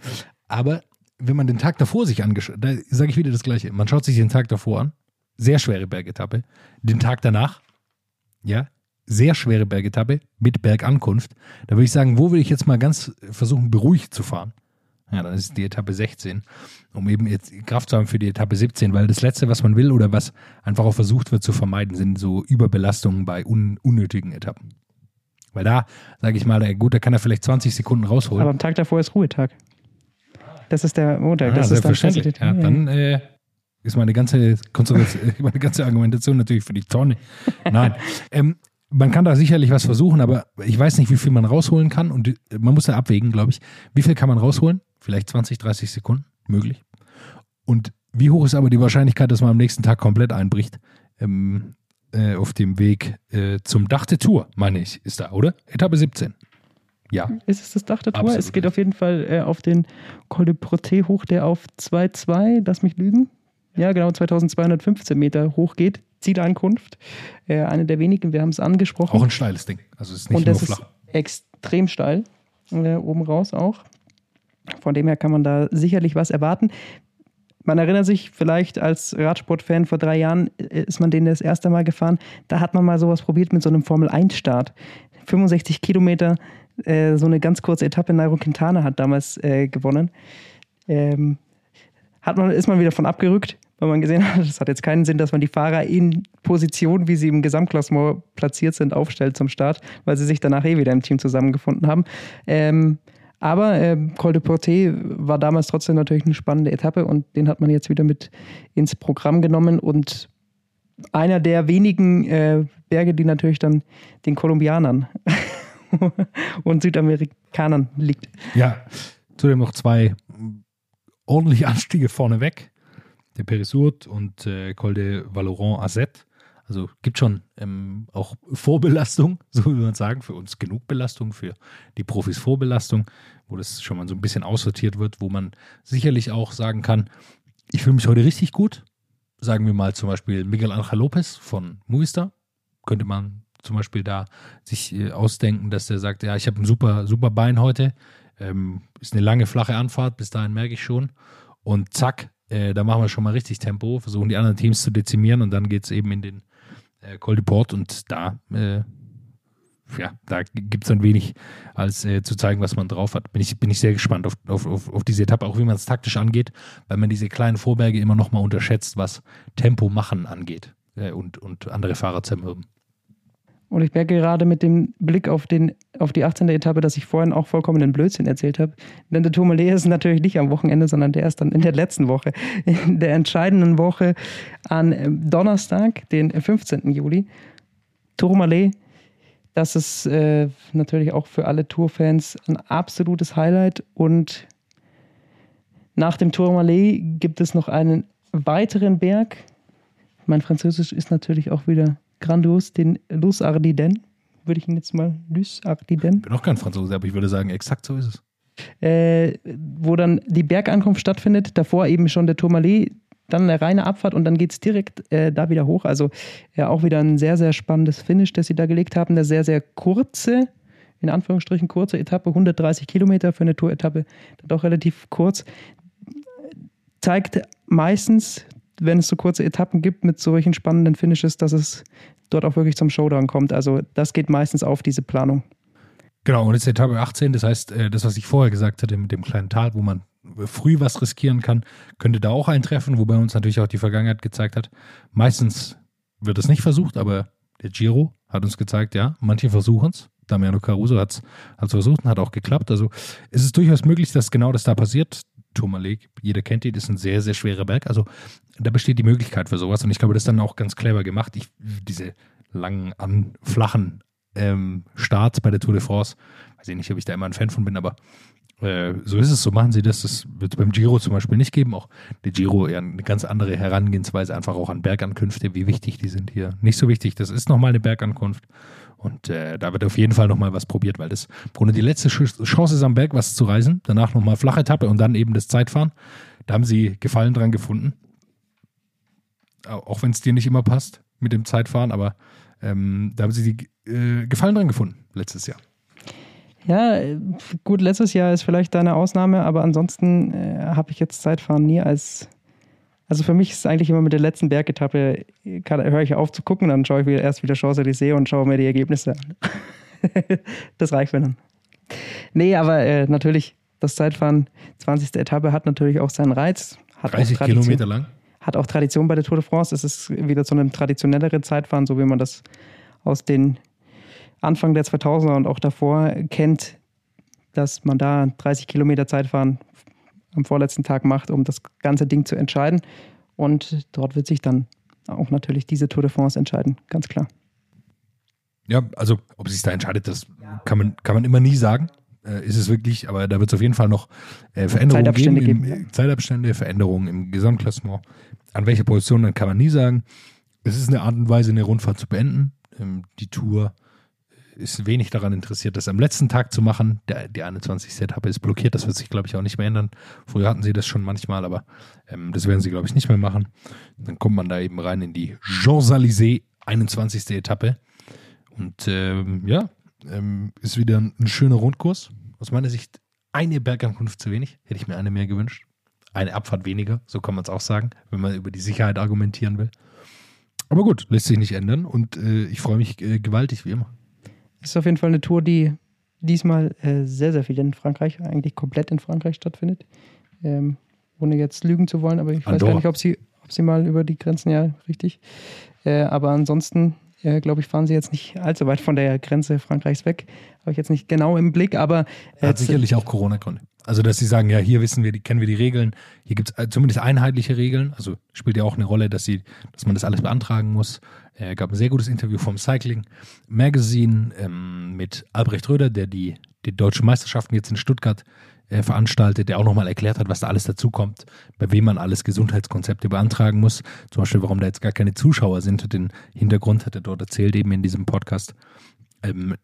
Aber wenn man den Tag davor sich angeschaut, da sage ich wieder das Gleiche. Man schaut sich den Tag davor an, sehr schwere Bergetappe. Den Tag danach, ja, sehr schwere Bergetappe mit Bergankunft. Da würde ich sagen, wo will ich jetzt mal ganz versuchen, beruhigt zu fahren? Ja, dann ist die Etappe 16, um eben jetzt Kraft zu haben für die Etappe 17, weil das Letzte, was man will oder was einfach auch versucht wird zu vermeiden, sind so Überbelastungen bei un unnötigen Etappen. Weil da, sage ich mal, gut, da kann er vielleicht 20 Sekunden rausholen. Aber am Tag davor ist Ruhetag. Das ist der Montag. Ja, das ist dann. Ja, dann äh, ist meine ganze, [laughs] meine ganze Argumentation natürlich für die Tonne. Nein. ähm, man kann da sicherlich was versuchen, aber ich weiß nicht, wie viel man rausholen kann. Und man muss da abwägen, glaube ich. Wie viel kann man rausholen? Vielleicht 20, 30 Sekunden, möglich. Und wie hoch ist aber die Wahrscheinlichkeit, dass man am nächsten Tag komplett einbricht? Ähm, äh, auf dem Weg äh, zum Dach der Tour, meine ich, ist da, oder? Etappe 17. Ja. Ist es das Dach der Tour? Absolut Es geht auf jeden Fall äh, auf den Col de Proté hoch, der auf 2,2, lass mich lügen. Ja, genau, 2215 Meter hoch geht. Zielankunft. Äh, eine der wenigen, wir haben es angesprochen. Auch ein steiles Ding. Also es ist nicht Und nur das flach. ist extrem steil. Äh, oben raus auch. Von dem her kann man da sicherlich was erwarten. Man erinnert sich vielleicht als Radsportfan vor drei Jahren äh, ist man den das erste Mal gefahren. Da hat man mal sowas probiert mit so einem Formel-1-Start. 65 Kilometer, äh, so eine ganz kurze Etappe. Nairo Quintana hat damals äh, gewonnen. Ähm, hat man, ist man wieder von abgerückt, weil man gesehen hat, [laughs] es hat jetzt keinen Sinn, dass man die Fahrer in Position, wie sie im Gesamtklassement platziert sind, aufstellt zum Start, weil sie sich danach eh wieder im Team zusammengefunden haben. Ähm, aber äh, Col de Porté war damals trotzdem natürlich eine spannende Etappe und den hat man jetzt wieder mit ins Programm genommen und einer der wenigen äh, Berge, die natürlich dann den Kolumbianern [laughs] und Südamerikanern liegt. Ja, zudem noch zwei ordentliche Anstiege vorneweg. Der Perisurt und äh, Col de Valoran Azet. Also gibt schon ähm, auch Vorbelastung, [laughs] so würde man sagen, für uns genug Belastung, für die Profis Vorbelastung, wo das schon mal so ein bisschen aussortiert wird, wo man sicherlich auch sagen kann, ich fühle mich heute richtig gut. Sagen wir mal zum Beispiel Miguel Angel Lopez von Movistar. Könnte man zum Beispiel da sich äh, ausdenken, dass der sagt, ja, ich habe ein super, super Bein heute. Ähm, ist eine lange, flache Anfahrt, bis dahin merke ich schon. Und zack, äh, da machen wir schon mal richtig Tempo, versuchen die anderen Teams zu dezimieren und dann geht es eben in den äh, Col de Port und da, äh, ja, da gibt es dann wenig, als äh, zu zeigen, was man drauf hat. Bin ich, bin ich sehr gespannt auf, auf, auf, auf diese Etappe, auch wie man es taktisch angeht, weil man diese kleinen Vorberge immer noch mal unterschätzt, was Tempo machen angeht äh, und, und andere Fahrer zermürben. Und ich merke gerade mit dem Blick auf, den, auf die 18. Etappe, dass ich vorhin auch vollkommen den Blödsinn erzählt habe. Denn der Tourmalet ist natürlich nicht am Wochenende, sondern der ist dann in der letzten Woche, in der entscheidenden Woche an ähm, Donnerstag, den 15. Juli. Tourmalet, das ist äh, natürlich auch für alle Tourfans ein absolutes Highlight. Und nach dem Tourmalet gibt es noch einen weiteren Berg. Mein Französisch ist natürlich auch wieder grandios, den Luz Ardiden. Würde ich ihn jetzt mal Luz Ardiden. Bin auch kein Franzose, aber ich würde sagen, exakt so ist es. Äh, wo dann die Bergankunft stattfindet, davor eben schon der Tourmalet, dann eine reine Abfahrt und dann geht es direkt äh, da wieder hoch. Also ja, auch wieder ein sehr, sehr spannendes Finish, das sie da gelegt haben. Eine sehr, sehr kurze, in Anführungsstrichen kurze Etappe, 130 Kilometer für eine Tour-Etappe, doch relativ kurz. Zeigt meistens, wenn es so kurze Etappen gibt mit solchen spannenden Finishes, dass es dort auch wirklich zum Showdown kommt. Also das geht meistens auf diese Planung. Genau, und jetzt Etappe 18, das heißt, äh, das, was ich vorher gesagt hatte mit dem kleinen Tal, wo man früh was riskieren kann, könnte da auch eintreffen, wobei uns natürlich auch die Vergangenheit gezeigt hat. Meistens wird es nicht versucht, aber der Giro hat uns gezeigt, ja, manche versuchen es. Damiano Caruso hat es versucht und hat auch geklappt. Also es ist durchaus möglich, dass genau das da passiert. Tourmalet, jeder kennt ihn, ist ein sehr, sehr schwerer Berg. Also da besteht die Möglichkeit für sowas und ich glaube, das ist dann auch ganz clever gemacht. Ich, diese langen, an, flachen ähm, Starts bei der Tour de France, weiß ich nicht, ob ich da immer ein Fan von bin, aber äh, so ist es, so machen sie das. Das wird es beim Giro zum Beispiel nicht geben. Auch der Giro eher eine ganz andere Herangehensweise, einfach auch an Bergankünfte, wie wichtig die sind hier. Nicht so wichtig, das ist nochmal eine Bergankunft. Und äh, da wird auf jeden Fall nochmal was probiert, weil das Grunde die letzte Chance ist, am Berg was zu reisen. Danach nochmal flache Etappe und dann eben das Zeitfahren. Da haben sie Gefallen dran gefunden. Auch wenn es dir nicht immer passt mit dem Zeitfahren, aber ähm, da haben sie die äh, Gefallen dran gefunden letztes Jahr. Ja, gut, letztes Jahr ist vielleicht deine Ausnahme, aber ansonsten äh, habe ich jetzt Zeitfahren nie als, Also für mich ist es eigentlich immer mit der letzten Bergetappe, kann- höre ich auf zu gucken, dann schaue ich wieder, erst wieder Champs-Élysées und schaue mir die Ergebnisse an. [laughs] das reicht mir dann. Nee, aber äh, natürlich, das Zeitfahren, 20. Etappe hat natürlich auch seinen Reiz. Hat 30 auch Tradition, Kilometer lang. Hat auch Tradition bei der Tour de France. Es ist wieder so ein traditionellere Zeitfahren, so wie man das aus den Anfang der 2000er und auch davor kennt, dass man da 30 Kilometer Zeitfahren am vorletzten Tag macht, um das ganze Ding zu entscheiden. Und dort wird sich dann auch natürlich diese Tour de France entscheiden, ganz klar. Ja, also ob sich da entscheidet, das kann, man, kann man immer nie sagen. Äh, ist es wirklich, aber da wird es auf jeden Fall noch äh, Veränderungen Zeitabstände geben, geben, im, Zeitabstände, Veränderungen im Gesamtklassement. An welcher Position, dann kann man nie sagen. Es ist eine Art und Weise, eine Rundfahrt zu beenden. Ähm, die Tour ist wenig daran interessiert, das am letzten Tag zu machen. Der, die 21. Etappe ist blockiert, das wird sich, glaube ich, auch nicht mehr ändern. Früher hatten sie das schon manchmal, aber ähm, das werden sie, glaube ich, nicht mehr machen. Dann kommt man da eben rein in die Champs-Élysées 21. Etappe. Und ähm, ja, ähm, ist wieder ein, ein schöner Rundkurs. Aus meiner Sicht eine Bergankunft zu wenig. Hätte ich mir eine mehr gewünscht. Eine Abfahrt weniger, so kann man es auch sagen, wenn man über die Sicherheit argumentieren will. Aber gut, lässt sich nicht ändern und äh, ich freue mich äh, gewaltig wie immer. Es ist auf jeden Fall eine Tour, die diesmal äh, sehr, sehr viel in Frankreich, eigentlich komplett in Frankreich stattfindet. Ähm, ohne jetzt lügen zu wollen, aber ich weiß Andorra. gar nicht, ob sie, ob sie mal über die Grenzen, ja, richtig. Äh, aber ansonsten, äh, glaube ich, fahren sie jetzt nicht allzu weit von der Grenze Frankreichs weg. Habe ich jetzt nicht genau im Blick, aber Hat sicherlich auch Corona-Gründe. Also, dass sie sagen, ja, hier wissen wir, die, kennen wir die Regeln, hier gibt es zumindest einheitliche Regeln. Also spielt ja auch eine Rolle, dass sie, dass man das alles beantragen muss. Er gab ein sehr gutes Interview vom Cycling Magazine ähm, mit Albrecht Röder, der die, die deutschen Meisterschaften jetzt in Stuttgart äh, veranstaltet, der auch nochmal erklärt hat, was da alles dazukommt, bei wem man alles Gesundheitskonzepte beantragen muss. Zum Beispiel, warum da jetzt gar keine Zuschauer sind. Den Hintergrund hat er dort erzählt, eben in diesem Podcast,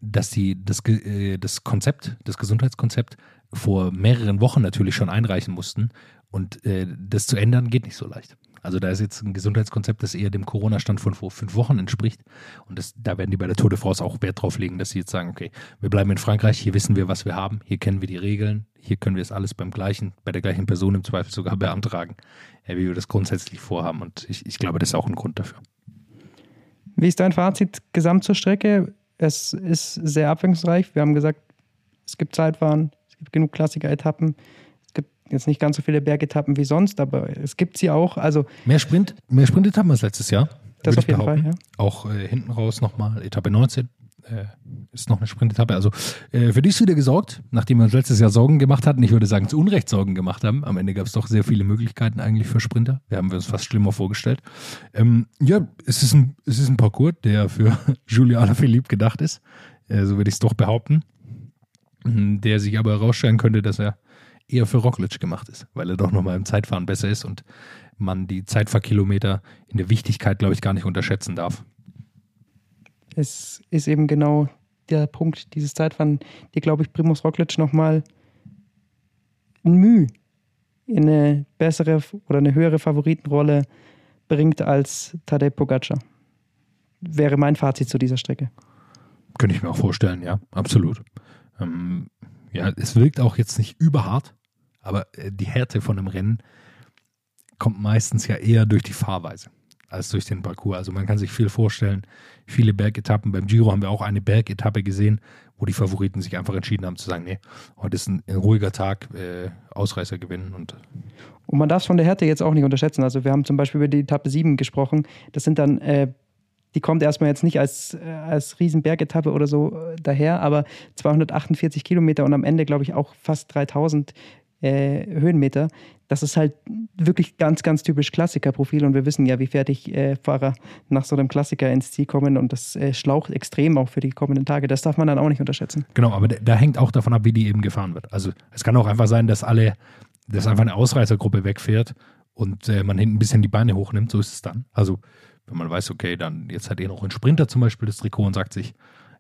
dass sie das, äh, das Konzept, das Gesundheitskonzept vor mehreren Wochen natürlich schon einreichen mussten. Und äh, das zu ändern geht nicht so leicht. Also da ist jetzt ein Gesundheitskonzept, das eher dem Corona-Stand von vor fünf Wochen entspricht. Und das, da werden die bei der Tour de France auch Wert drauf legen, dass sie jetzt sagen, okay, wir bleiben in Frankreich, hier wissen wir, was wir haben, hier kennen wir die Regeln, hier können wir es alles beim gleichen, bei der gleichen Person im Zweifel sogar beantragen, äh, wie wir das grundsätzlich vorhaben. Und ich, ich glaube, das ist auch ein Grund dafür. Wie ist dein Fazit gesamt zur Strecke? Es ist sehr abwechslungsreich. Wir haben gesagt, es gibt Zeitfahren, es gibt genug Klassiker-Etappen. Es gibt jetzt nicht ganz so viele Bergetappen wie sonst, aber es gibt sie auch. Also Mehr Sprint, mehr Sprintetappen als letztes Jahr. Das auf jeden Fall, behaupten. Auch äh, hinten raus nochmal Etappe 19 äh, ist noch eine Sprintetappe. Also äh, für die ist wieder gesorgt, nachdem wir uns letztes Jahr Sorgen gemacht hatten. Ich würde sagen, zu Unrecht Sorgen gemacht haben. Am Ende gab es doch sehr viele Möglichkeiten eigentlich für Sprinter. Wir haben uns fast schlimmer vorgestellt. Ähm, ja, es ist, ein, es ist ein Parcours, der für [laughs] Julio Alaphilippe gedacht ist. Äh, so würde ich es doch behaupten. Mhm, Der sich aber herausstellen könnte, dass er eher für Roglic gemacht ist, weil er doch nochmal im Zeitfahren besser ist und man die Zeitfahrkilometer in der Wichtigkeit, glaube ich, gar nicht unterschätzen darf. Es ist eben genau der Punkt, dieses Zeitfahren, die, glaube ich, Primus Roglic nochmal ein Mühe in eine bessere oder eine höhere Favoritenrolle bringt als Tadej Pogacar. Wäre mein Fazit zu dieser Strecke. Könnte ich mir auch vorstellen, ja, absolut. Ähm, ja, es wirkt auch jetzt nicht überhart, aber äh, die Härte von einem Rennen kommt meistens ja eher durch die Fahrweise als durch den Parcours. Also man kann sich viel vorstellen. Viele Bergetappen. Beim Giro haben wir auch eine Bergetappe gesehen, wo die Favoriten sich einfach entschieden haben zu sagen, nee, heute ist ein, ein ruhiger Tag, äh, Ausreißer gewinnen und Und man darf es von der Härte jetzt auch nicht unterschätzen. Also wir haben zum Beispiel über die Etappe 7 gesprochen. Das sind dann, äh, die kommt erstmal jetzt nicht als, äh, als Riesenbergetappe oder so äh, daher, aber 248 Kilometer und am Ende, glaube ich, auch fast 3000 äh, Höhenmeter. Das ist halt wirklich ganz, ganz typisch Klassikerprofil und wir wissen ja, wie fertig äh, Fahrer nach so einem Klassiker ins Ziel kommen und das äh, schlaucht extrem auch für die kommenden Tage. Das darf man dann auch nicht unterschätzen. Genau, aber da, hängt auch davon ab, wie die eben gefahren wird. Also es kann auch einfach sein, dass alle, dass einfach eine Ausreißergruppe wegfährt und äh, man hinten ein bisschen die Beine hochnimmt, so ist es dann. Also wenn man weiß, okay, dann jetzt hat eh noch ein Sprinter zum Beispiel das Trikot und sagt sich,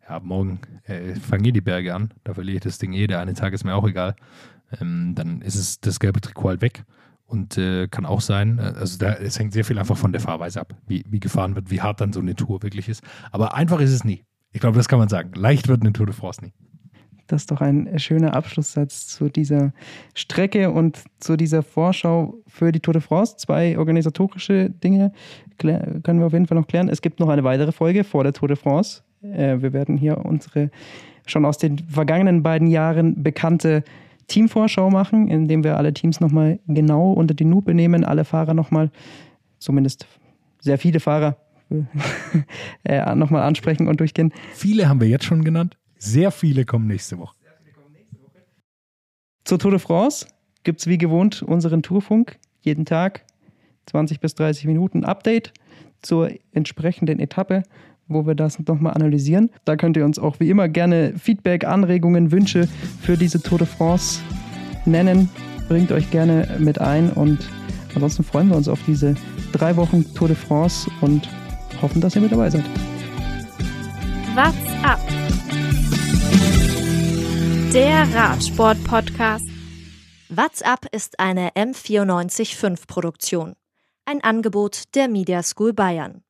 ja, morgen äh, fange ich die Berge an, da verliere ich das Ding eh, der eine Tag ist mir auch egal. Ähm, dann ist es das gelbe Trikot halt weg. Und äh, kann auch sein, äh, also da, es hängt sehr viel einfach von der Fahrweise ab, wie, wie gefahren wird, wie hart dann so eine Tour wirklich ist. Aber einfach ist es nie. Ich glaube, das kann man sagen. Leicht wird eine Tour de France nie. Das ist doch ein schöner Abschlusssatz zu dieser Strecke und zu dieser Vorschau für die Tour de France. Zwei organisatorische Dinge können wir auf jeden Fall noch klären. Es gibt noch eine weitere Folge vor der Tour de France. Äh, wir werden hier unsere schon aus den vergangenen beiden Jahren bekannte Teamvorschau machen, indem wir alle Teams nochmal genau unter die Lupe nehmen, alle Fahrer nochmal, zumindest sehr viele Fahrer, [laughs] äh, nochmal ansprechen und durchgehen. Viele haben wir jetzt schon genannt. Sehr viele kommen nächste Woche. Zur Tour de France gibt es wie gewohnt unseren Tourfunk. Jeden Tag 20 bis 30 Minuten Update zur entsprechenden Etappe, wo wir das nochmal analysieren. Da könnt ihr uns auch wie immer gerne Feedback, Anregungen, Wünsche für diese Tour de France nennen. Bringt euch gerne mit ein und ansonsten freuen wir uns auf diese drei Wochen Tour de France und hoffen, dass ihr mit dabei seid. What's up? Der Radsport-Podcast. What's up ist eine M945-Produktion. Ein Angebot der Media School Bayern.